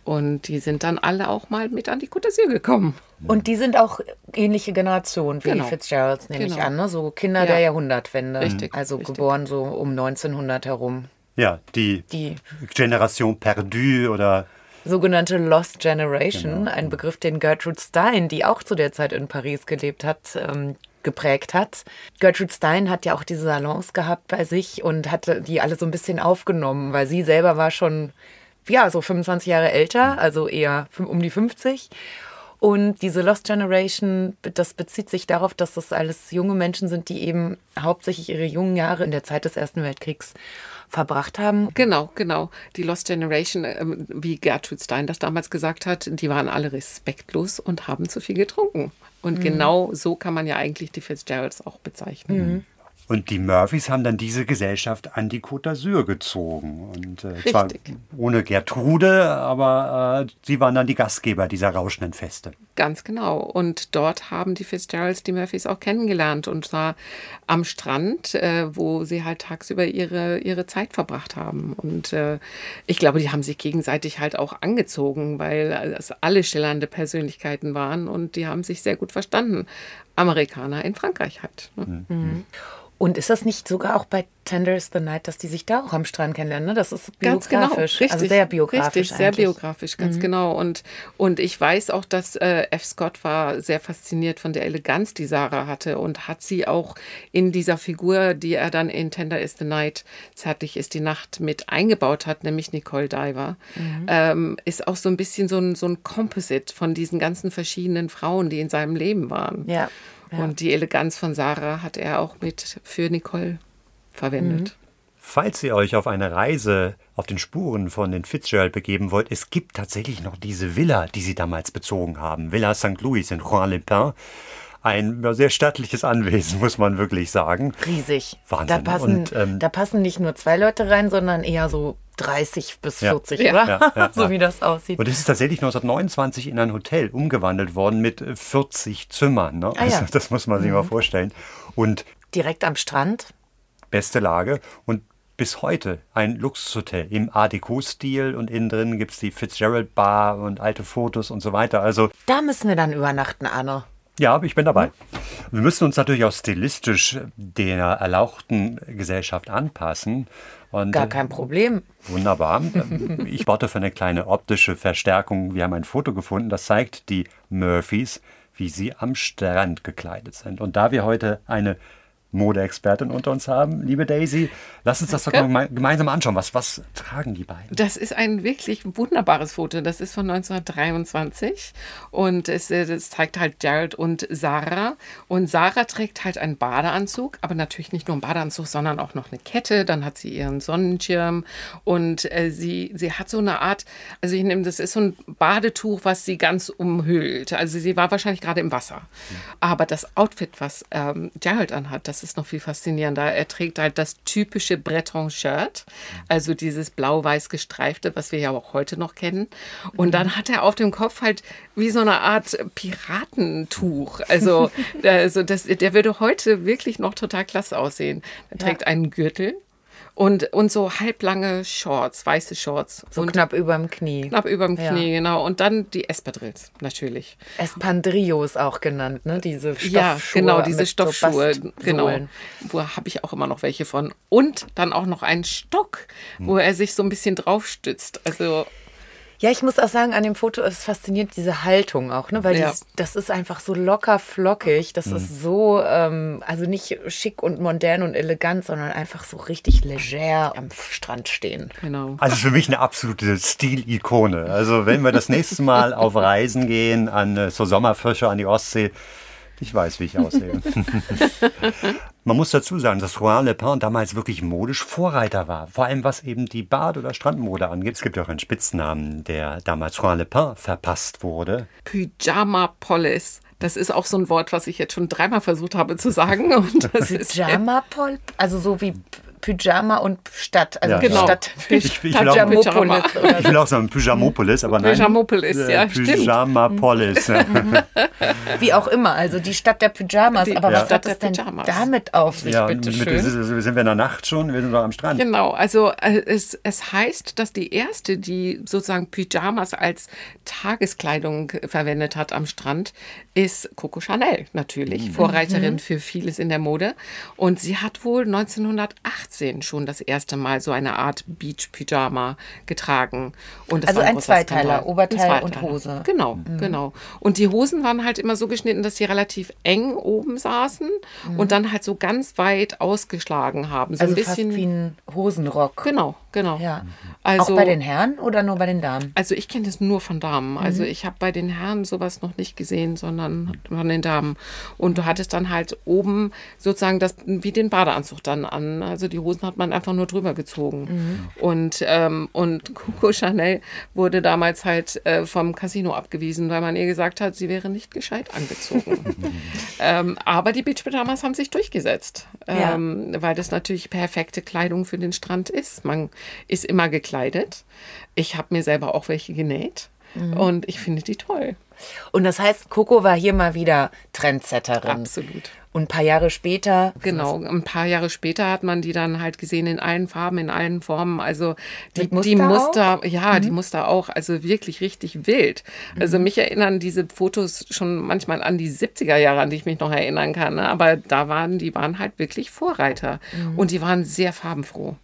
Und die sind dann alle auch mal mit an die Côte d'Azur gekommen. Und die sind auch ähnliche Generationen wie Genau. die Fitzgeralds, nehme ich Genau. an. Ne? So Kinder Ja. der Jahrhundertwende. Richtig, Also richtig. geboren so um 1900 herum. Ja, die, Die Generation Perdue oder sogenannte Lost Generation, ein Begriff, den Gertrude Stein, die auch zu der Zeit in Paris gelebt hat, ähm, geprägt hat. Gertrude Stein hat ja auch diese Salons gehabt bei sich und hatte die alle so ein bisschen aufgenommen, weil sie selber war schon, ja, so 25 Jahre älter, also eher um die 50. Und diese Lost Generation, das bezieht sich darauf, dass das alles junge Menschen sind, die eben hauptsächlich ihre jungen Jahre in der Zeit des Ersten Weltkriegs verbracht haben. Genau, genau. Die Lost Generation, ähm, wie Gertrude Stein das damals gesagt hat, die waren alle respektlos und haben zu viel getrunken. Und genau so kann man ja eigentlich die Fitzgeralds auch bezeichnen. Und die Murphys haben dann diese Gesellschaft an die Côte d'Azur gezogen. Und äh, zwar ohne Gertrude, aber äh, sie waren dann die Gastgeber dieser rauschenden Feste. Ganz genau. Und dort haben die Fitzgeralds die Murphys auch kennengelernt. Und zwar am Strand, äh, wo sie halt tagsüber ihre, ihre Zeit verbracht haben. Und äh, ich glaube, die haben sich gegenseitig halt auch angezogen, weil es alle schillernde Persönlichkeiten waren und die haben sich sehr gut verstanden. Amerikaner in Frankreich halt. Ne? Und ist das nicht sogar auch bei Tender is the Night, dass die sich da auch am Strand kennenlernen? Ne? Das ist Ganz genau, biografisch. richtig. also sehr biografisch. Richtig, sehr eigentlich. Mhm. biografisch, ganz genau. Und, und ich weiß auch, dass äh, F. Scott war sehr fasziniert von der Eleganz, die Sarah hatte und hat sie auch in dieser Figur, die er dann in Tender is the Night, Zärtlich ist die Nacht mit eingebaut hat, nämlich Nicole Diver, Mhm. ähm, ist auch so ein bisschen so ein, so ein Composite von diesen ganzen verschiedenen Frauen, die in seinem Leben waren. Ja. Ja. Und die Eleganz von Sarah hat er auch mit für Nicole verwendet. Falls ihr euch auf eine Reise auf den Spuren von den Fitzgerald begeben wollt, es gibt tatsächlich noch diese Villa, die sie damals bezogen haben. Villa St. Louis in Juan-les-Pins. Ein sehr stattliches Anwesen, muss man wirklich sagen. Riesig. Wahnsinn. Da passen, Und, ähm, da passen nicht nur zwei Leute rein, sondern eher so 30 bis Ja. 40, Ja. oder? Ja, ja, so ja. wie das aussieht. Und es ist tatsächlich 1929 in ein Hotel umgewandelt worden mit äh, 40 Zimmern. Ne? Ah, ja. also, das muss man sich mal vorstellen. Und Direkt am Strand. beste Lage. Und bis heute ein Luxushotel im Art Deco-Stil und innen drin gibt es die Fitzgerald Bar und alte Fotos und so weiter. Also Da müssen wir dann übernachten, Anne. Ja, ich bin dabei. Wir müssen uns natürlich auch stilistisch der erlauchten Gesellschaft anpassen. Und Gar kein Problem. Wunderbar. Ich warte für eine kleine optische Verstärkung. Wir haben ein Foto gefunden, das zeigt die Murphys, wie sie am Strand gekleidet sind. Und da wir heute eine Modeexpertin unter uns haben, liebe Daisy, lass uns das doch mal gemeinsam anschauen. Was, was tragen die beiden? Das ist ein wirklich wunderbares Foto. Das ist von 1923 und es, äh, es zeigt halt Jared und Sarah. Und Sarah trägt halt einen Badeanzug, aber natürlich nicht nur einen Badeanzug, sondern auch noch eine Kette. Dann hat sie ihren Sonnenschirm und äh, sie, sie hat so eine Art, also ich nehme, das ist so ein Badetuch, was sie ganz umhüllt. Also sie war wahrscheinlich gerade im Wasser. Aber das Outfit, was ähm, Jared anhat, das ist noch viel faszinierender. Er trägt halt das typische Breton-Shirt, also dieses blau-weiß gestreifte, was wir ja auch heute noch kennen. Und dann hat er auf dem Kopf halt wie so eine Art Piratentuch. Also, also das, der würde heute wirklich noch total klasse aussehen. Er trägt einen Gürtel. Und, und so halblange Shorts, weiße Shorts. So und knapp überm Knie. knapp über dem Ja. Knie, genau. Und dann die Espadrilles, natürlich. Espandrillos auch genannt, ne? Diese Stoffschuhe. Ja, genau, diese mit so Stoffschuhe. genau. Wo habe ich auch immer noch welche von. Und dann auch noch einen Stock, wo er sich so ein bisschen drauf stützt. Also, Ja, ich muss auch sagen, an dem Foto ist fasziniert diese Haltung auch, ne? Weil Ja. dies, das ist einfach so locker flockig. Das ist so, ähm, also nicht schick und modern und elegant, sondern einfach so richtig leger am Strand stehen. genau. Also für mich eine absolute Stilikone. Also wenn wir das nächste Mal auf Reisen gehen, an äh, zur Sommerfrische an die Ostsee, ich weiß, wie ich aussehe. Man muss dazu sagen, dass Rouen Le Pen damals wirklich modisch Vorreiter war. Vor allem was eben die Bad- oder Strandmode angeht. Es gibt ja auch einen Spitznamen, der damals Rouen Le Pen verpasst wurde. Pyjama Police. Das ist auch so ein Wort, was ich jetzt schon dreimal versucht habe zu sagen. Und das ist Pyjama Pol, also so wie Pyjama und Stadt, also Ja, Genau. Stadt Ich- ich will auch- Pyjamopolis Ich will auch sagen Pyjamopolis, aber nein. Pyjamopolis, Äh, ja, stimmt. Pyjamapolis. wie auch immer, also die Stadt der Pyjamas. Die Aber Ja. was hat Stadt es der denn Pyjamas. damit auf sich, ja, bitte mit, schön? sind wir in der Nacht schon? Wir sind doch am Strand. Genau, also äh, es, es heißt, dass die erste, die sozusagen Pyjamas als Tageskleidung verwendet hat am Strand, ist Coco Chanel natürlich, Vorreiterin für vieles in der Mode. Und sie hat wohl 1918 schon das erste Mal so eine Art Beach-Pyjama getragen. Und Also ein großer Zweiteiler. Oberteil Ein und Zweiteiler. Hose. Genau, genau. Und die Hosen waren halt immer so geschnitten, dass sie relativ eng oben saßen und dann halt so ganz weit ausgeschlagen haben. So also ein bisschen fast wie ein Hosenrock. Genau, genau. Ja. Also, auch bei den Herren oder nur bei den Damen? also ich kenne das nur von Damen. Mhm. Also ich habe bei den Herren sowas noch nicht gesehen, sondern von den Damen. Und du hattest dann halt oben sozusagen das wie den Badeanzug dann an. Also die Hosen hat man einfach nur drüber gezogen. Mhm. Und, ähm, und Coco Chanel wurde damals halt äh, vom Casino abgewiesen, weil man ihr gesagt hat, sie wäre nicht gescheit angezogen. ähm, aber die Beach Pyjamas haben sich durchgesetzt, Ja. ähm, weil das natürlich perfekte Kleidung für den Strand ist. Man ist immer gekleidet. Ich habe mir selber auch welche genäht Mhm. und ich finde die toll. Und das heißt, Coco war hier mal wieder Trendsetterin. Absolut. Und ein paar Jahre später. Genau, ein paar Jahre später hat man die dann halt gesehen in allen Farben, in allen Formen. Also die Mit die Muster Muster, ja, die Muster auch, also wirklich richtig wild. Also mich erinnern diese Fotos schon manchmal an die 70er Jahre, an die ich mich noch erinnern kann. Ne? Aber da waren, die waren halt wirklich Vorreiter. Und die waren sehr farbenfroh.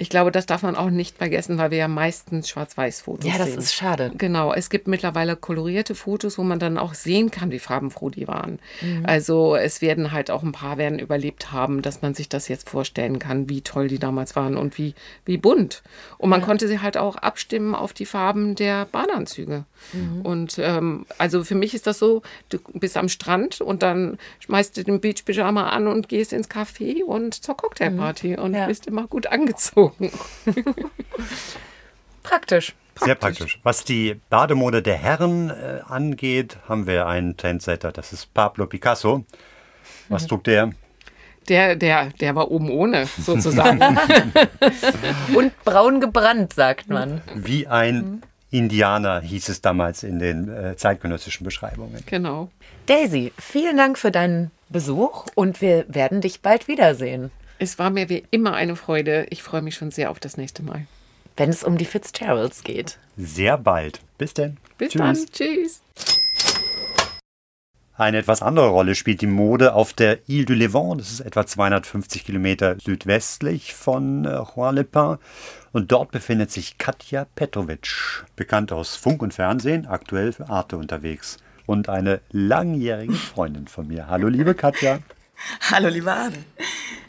Ich glaube, das darf man auch nicht vergessen, weil wir ja meistens Schwarz-Weiß-Fotos Ja, das sehen. ist schade. Genau, es gibt mittlerweile kolorierte Fotos, wo man dann auch sehen kann, wie farbenfroh die waren. Mhm. Also es werden halt auch ein paar werden überlebt haben, dass man sich das jetzt vorstellen kann, wie toll die damals waren und wie, wie bunt. Und man konnte sie halt auch abstimmen auf die Farben der Badeanzüge. Mhm. Und ähm, also für mich ist das so, du bist am Strand und dann schmeißt du den Beach-Pyjama an und gehst ins Café und zur Cocktailparty und Mhm. Ja. bist immer gut angezogen. Praktisch. Sehr praktisch. Was die Bademode der Herren äh, angeht, haben wir einen Trendsetter. Das ist Pablo Picasso. Was trug der? Der, der, der war oben ohne, sozusagen. Und braun gebrannt, sagt man. Wie ein Indianer hieß es damals in den äh, zeitgenössischen Beschreibungen. genau. Daisy, vielen Dank für deinen Besuch und wir werden dich bald wiedersehen. Es war mir wie immer eine Freude. Ich freue mich schon sehr auf das nächste Mal. Wenn es um die Fitzgeralds geht. Sehr bald. Bis denn. Bis Tschüss. dann. Tschüss. Eine etwas andere Rolle spielt die Mode auf der Ile du Levant. Das ist etwa 250 Kilometer südwestlich von äh, Juan-le-Pin. Und dort befindet sich Katja Petrovic, bekannt aus Funk und Fernsehen, aktuell für Arte unterwegs. Und eine langjährige Freundin von mir. Hallo, liebe Katja. Hallo, liebe Arne.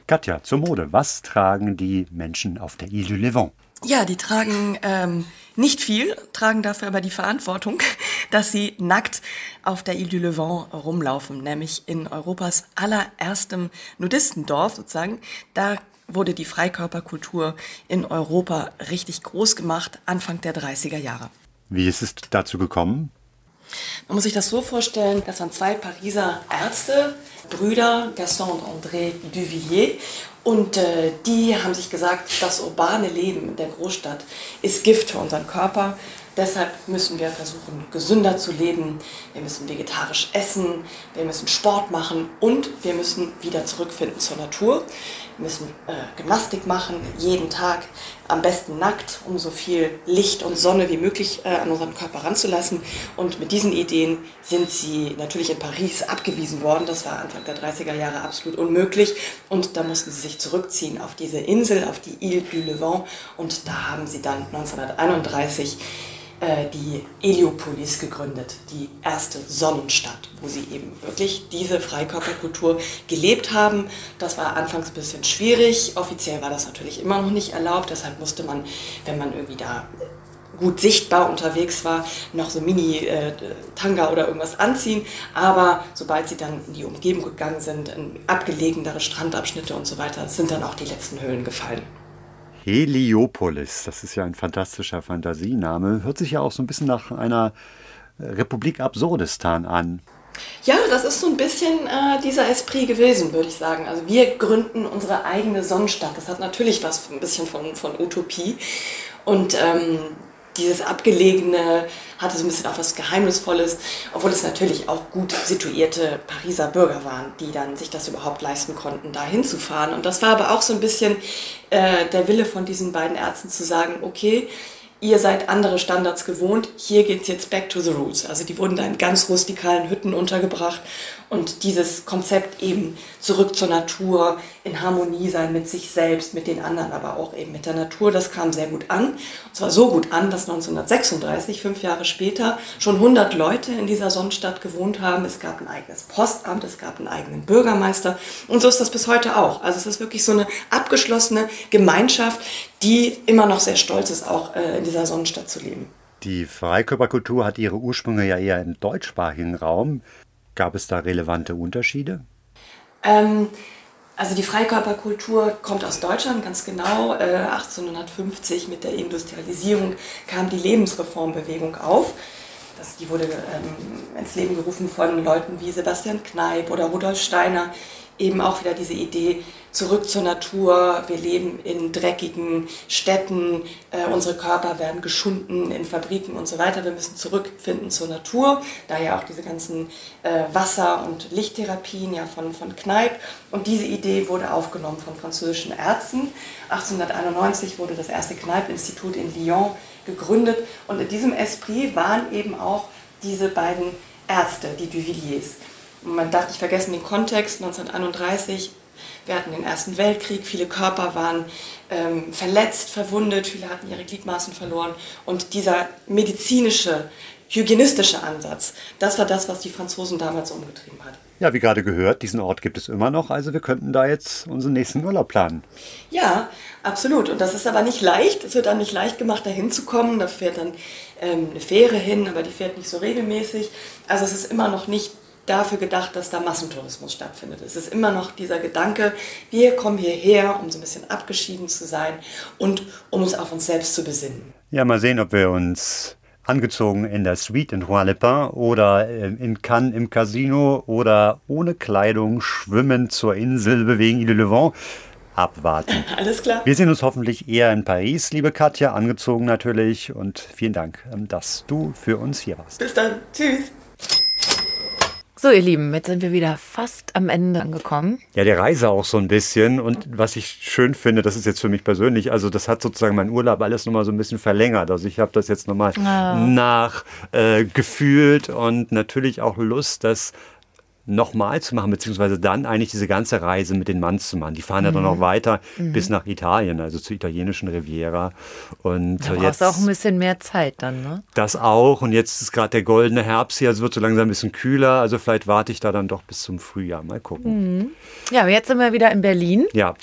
Katja, zur Mode. Was tragen die Menschen auf der Ile du Levant? Ja, die tragen ähm, nicht viel, tragen dafür aber die Verantwortung, dass sie nackt auf der Ile du Levant rumlaufen, nämlich in Europas allererstem Nudistendorf sozusagen. Da wurde die Freikörperkultur in Europa richtig groß gemacht, Anfang der 30er Jahre. Wie ist es dazu gekommen? Man muss sich das so vorstellen, das waren zwei Pariser Ärzte, Brüder Gaston und André Duvilliers. Und äh, die haben sich gesagt, das urbane Leben in der Großstadt ist Gift für unseren Körper. Deshalb müssen wir versuchen, gesünder zu leben. Wir müssen vegetarisch essen, wir müssen Sport machen und wir müssen wieder zurückfinden zur Natur. Müssen äh, Gymnastik machen, jeden Tag, am besten nackt, um so viel Licht und Sonne wie möglich äh, an unseren Körper ranzulassen. Und mit diesen Ideen sind sie natürlich in Paris abgewiesen worden. Das war Anfang der 30er Jahre absolut unmöglich. Und da mussten sie sich zurückziehen auf diese Insel, auf die Ile du Levant. Und da haben sie dann 1931 äh, die Heliopolis gegründet, die erste Sonnenstadt, wo sie eben wirklich diese Freikörperkultur gelebt haben. Das war anfangs ein bisschen schwierig. Offiziell war das natürlich immer noch nicht erlaubt. Deshalb musste man, wenn man irgendwie da gut sichtbar unterwegs war, noch so Mini-Tanga äh, oder irgendwas anziehen. Aber sobald sie dann in die Umgebung gegangen sind, in abgelegenere Strandabschnitte und so weiter, sind dann auch die letzten Höhlen gefallen. Heliopolis, das ist ja ein fantastischer Fantasiename, hört sich ja auch so ein bisschen nach einer Republik Absurdistan an. Ja, das ist so ein bisschen äh, dieser Esprit gewesen, würde ich sagen. Also wir gründen unsere eigene Sonnenstadt. Das hat natürlich was ein bisschen von, von Utopie. Und ähm, dieses abgelegene hatte so ein bisschen auch was Geheimnisvolles, obwohl es natürlich auch gut situierte Pariser Bürger waren, die dann sich das überhaupt leisten konnten, da hinzufahren. Und das war aber auch so ein bisschen äh, der Wille von diesen beiden Ärzten zu sagen, okay, ihr seid andere Standards gewohnt, hier geht es jetzt back to the roots. Also die wurden da in ganz rustikalen Hütten untergebracht und dieses Konzept eben zurück zur Natur, in Harmonie sein mit sich selbst, mit den anderen, aber auch eben mit der Natur, das kam sehr gut an. Und zwar so gut an, dass 1936, fünf Jahre später, schon 100 Leute in dieser Sonnenstadt gewohnt haben. Es gab ein eigenes Postamt, es gab einen eigenen Bürgermeister und so ist das bis heute auch. Also es ist wirklich so eine abgeschlossene Gemeinschaft, die immer noch sehr stolz ist, auch äh, in dieser Sonnenstadt zu leben. Die Freikörperkultur hat ihre Ursprünge ja eher im deutschsprachigen Raum. Gab es da relevante Unterschiede? Ähm, also die Freikörperkultur kommt aus Deutschland, ganz genau. Äh, 1850 mit der Industrialisierung kam die Lebensreformbewegung auf. Das, die wurde ähm, ins Leben gerufen von Leuten wie Sebastian Kneipp oder Rudolf Steiner, eben auch wieder diese Idee, zurück zur Natur, wir leben in dreckigen Städten, äh, unsere Körper werden geschunden in Fabriken und so weiter. Wir müssen zurückfinden zur Natur, daher auch diese ganzen äh, Wasser- und Lichttherapien ja von, von Kneipp. Und diese Idee wurde aufgenommen von französischen Ärzten. 1891 wurde das erste Kneipp-Institut in Lyon gegründet und in diesem Esprit waren eben auch diese beiden Ärzte, die Duvilliers man darf nicht vergessen den Kontext, 1931, wir hatten den Ersten Weltkrieg, viele Körper waren ähm, verletzt, verwundet, viele hatten ihre Gliedmaßen verloren. Und dieser medizinische, hygienistische Ansatz, das war das, was die Franzosen damals umgetrieben hat. Ja, wie gerade gehört, diesen Ort gibt es immer noch, also wir könnten da jetzt unseren nächsten Urlaub planen. Ja, absolut. Und das ist aber nicht leicht. Es wird dann nicht leicht gemacht, da hinzukommen. Da fährt dann ähm, eine Fähre hin, aber die fährt nicht so regelmäßig. Also es ist immer noch nicht dafür gedacht, dass da Massentourismus stattfindet. Es ist immer noch dieser Gedanke, wir kommen hierher, um so ein bisschen abgeschieden zu sein und um uns auf uns selbst zu besinnen. Ja, mal sehen, ob wir uns angezogen in der Suite in Rouen-le-Pin oder ähm, in Cannes im Casino oder ohne Kleidung schwimmend zur Insel bewegen, Ile Levant. Abwarten. Alles klar. Wir sehen uns hoffentlich eher in Paris, liebe Katja, angezogen natürlich. Und vielen Dank, ähm, dass du für uns hier warst. Bis dann. Tschüss. So, ihr Lieben, jetzt sind wir wieder fast am Ende angekommen. Ja, der Reise auch so ein bisschen. Und was ich schön finde, das ist jetzt für mich persönlich, also das hat sozusagen mein Urlaub alles nochmal so ein bisschen verlängert. Also ich habe das jetzt nochmal Ah. nachgefühlt und natürlich auch Lust, das nochmal zu machen, beziehungsweise dann eigentlich diese ganze Reise mit den Manns zu machen. Die fahren ja dann Mhm. noch weiter Mhm. bis nach Italien, also zur italienischen Riviera. Und Da brauchst jetzt du auch ein bisschen mehr Zeit dann, ne? das auch. Und jetzt ist gerade der goldene Herbst hier, also es wird so langsam ein bisschen kühler. Also vielleicht warte ich da dann doch bis zum Frühjahr. Mal gucken. Mhm. Ja, aber jetzt sind wir wieder in Berlin. Ja.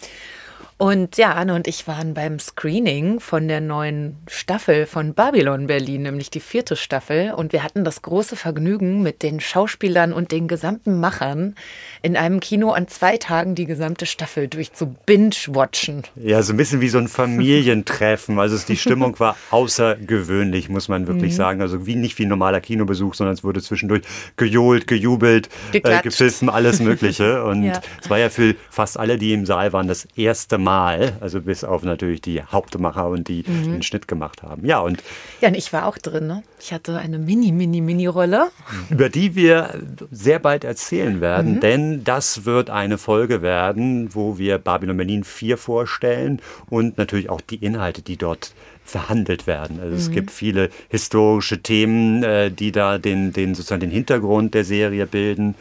Und ja, Anne und ich waren beim Screening von der neuen Staffel von Babylon Berlin, nämlich die vierte Staffel. Und wir hatten das große Vergnügen, mit den Schauspielern und den gesamten Machern in einem Kino an zwei Tagen die gesamte Staffel durch zu binge-watchen. Ja, so ein bisschen wie so ein Familientreffen. Also die Stimmung war außergewöhnlich, muss man wirklich Mhm. sagen. Also wie nicht wie ein normaler Kinobesuch, sondern es wurde zwischendurch gejohlt, gejubelt, äh, Geklatscht. gepfiffen, alles Mögliche. Und Ja. es war ja für fast alle, die im Saal waren, das erste Mal. Also bis auf natürlich die Hauptmacher und die Mhm. den Schnitt gemacht haben. Ja, und Ja, und ich war auch drin, ne? Ich hatte eine mini, mini, mini Rolle. über die wir sehr bald erzählen werden, Mhm. denn das wird eine Folge werden, wo wir Babylon Berlin 4 vorstellen und natürlich auch die Inhalte, die dort verhandelt werden. Also es Mhm. gibt viele historische Themen, äh, die da den, den sozusagen den Hintergrund der Serie bilden.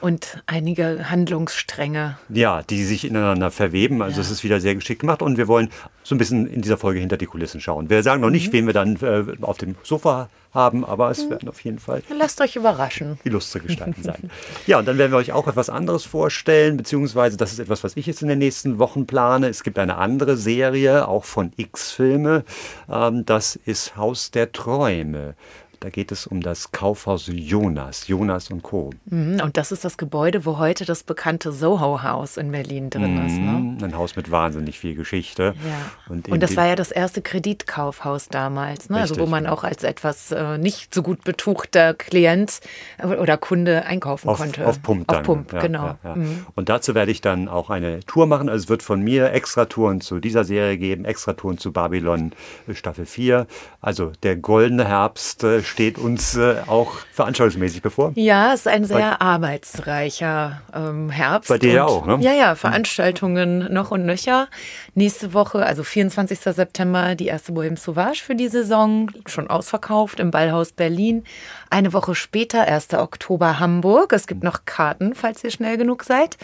Und einige Handlungsstränge. Ja, die sich ineinander verweben. Also es ist wieder sehr geschickt gemacht und wir wollen so ein bisschen in dieser Folge hinter die Kulissen schauen. Wir sagen noch nicht, Mhm. wen wir dann äh, auf dem Sofa haben, aber es werden auf jeden Fall Lasst euch überraschen. illustre Gestalten sein. Ja, und dann werden wir euch auch etwas anderes vorstellen, beziehungsweise das ist etwas, was ich jetzt in den nächsten Wochen plane. Es gibt eine andere Serie, auch von X-Filme. Ähm, das ist Haus der Träume. Da geht es um das Kaufhaus Jonas, Jonas und Co. Mhm, Und das ist das Gebäude, wo heute das bekannte Soho-Haus in Berlin drin ist. Ne? Mhm, Ein Haus mit wahnsinnig viel Geschichte. Ja. Und, Und das war ja das erste Kreditkaufhaus damals, ne? also wo man ja. auch als etwas äh, nicht so gut betuchter Klient äh, oder Kunde einkaufen auf, konnte. Auf Pump dann. Auf Pump, Ja, genau. Mhm. Und dazu werde ich dann auch eine Tour machen. Also es wird von mir extra Touren zu dieser Serie geben, extra Touren zu Babylon äh, Staffel 4. Also der goldene Herbst äh, steht uns äh, auch veranstaltungsmäßig bevor. Ja, es ist ein Bei- sehr arbeitsreicher ähm, Herbst. Bei dir ja auch, ne? Ja, ja, Veranstaltungen noch und nöcher. Nächste Woche, also 24. September, die erste Bohème Sauvage für die Saison, schon ausverkauft im Ballhaus Berlin. Eine Woche später, 1. Oktober, Hamburg. Es gibt noch Karten, falls ihr schnell genug seid.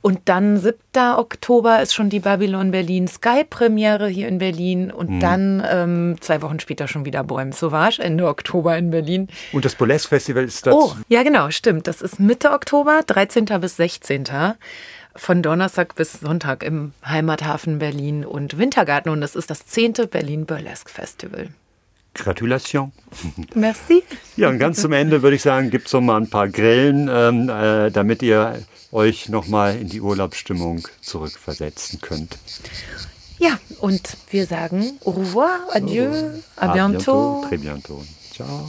Und dann 7. Oktober ist schon die Babylon Berlin Sky Premiere hier in Berlin. Und Mhm. dann ähm, zwei Wochen später schon wieder Bohème Sauvage, Ende Oktober in Berlin. Und das Burlesque Festival ist das. Oh, ja genau, stimmt. Das ist Mitte Oktober, 13. bis 16. Von Donnerstag bis Sonntag im Heimathafen Berlin und Wintergarten. Und das ist das 10. Berlin Burlesque Festival. Gratulation. Merci. Ja, und ganz zum Ende würde ich sagen, gibt es noch mal ein paar Grillen, ähm, äh, damit ihr euch noch mal in die Urlaubsstimmung zurückversetzen könnt. Ja, und wir sagen au revoir, adieu, à bientôt. Très bientôt. Ciao.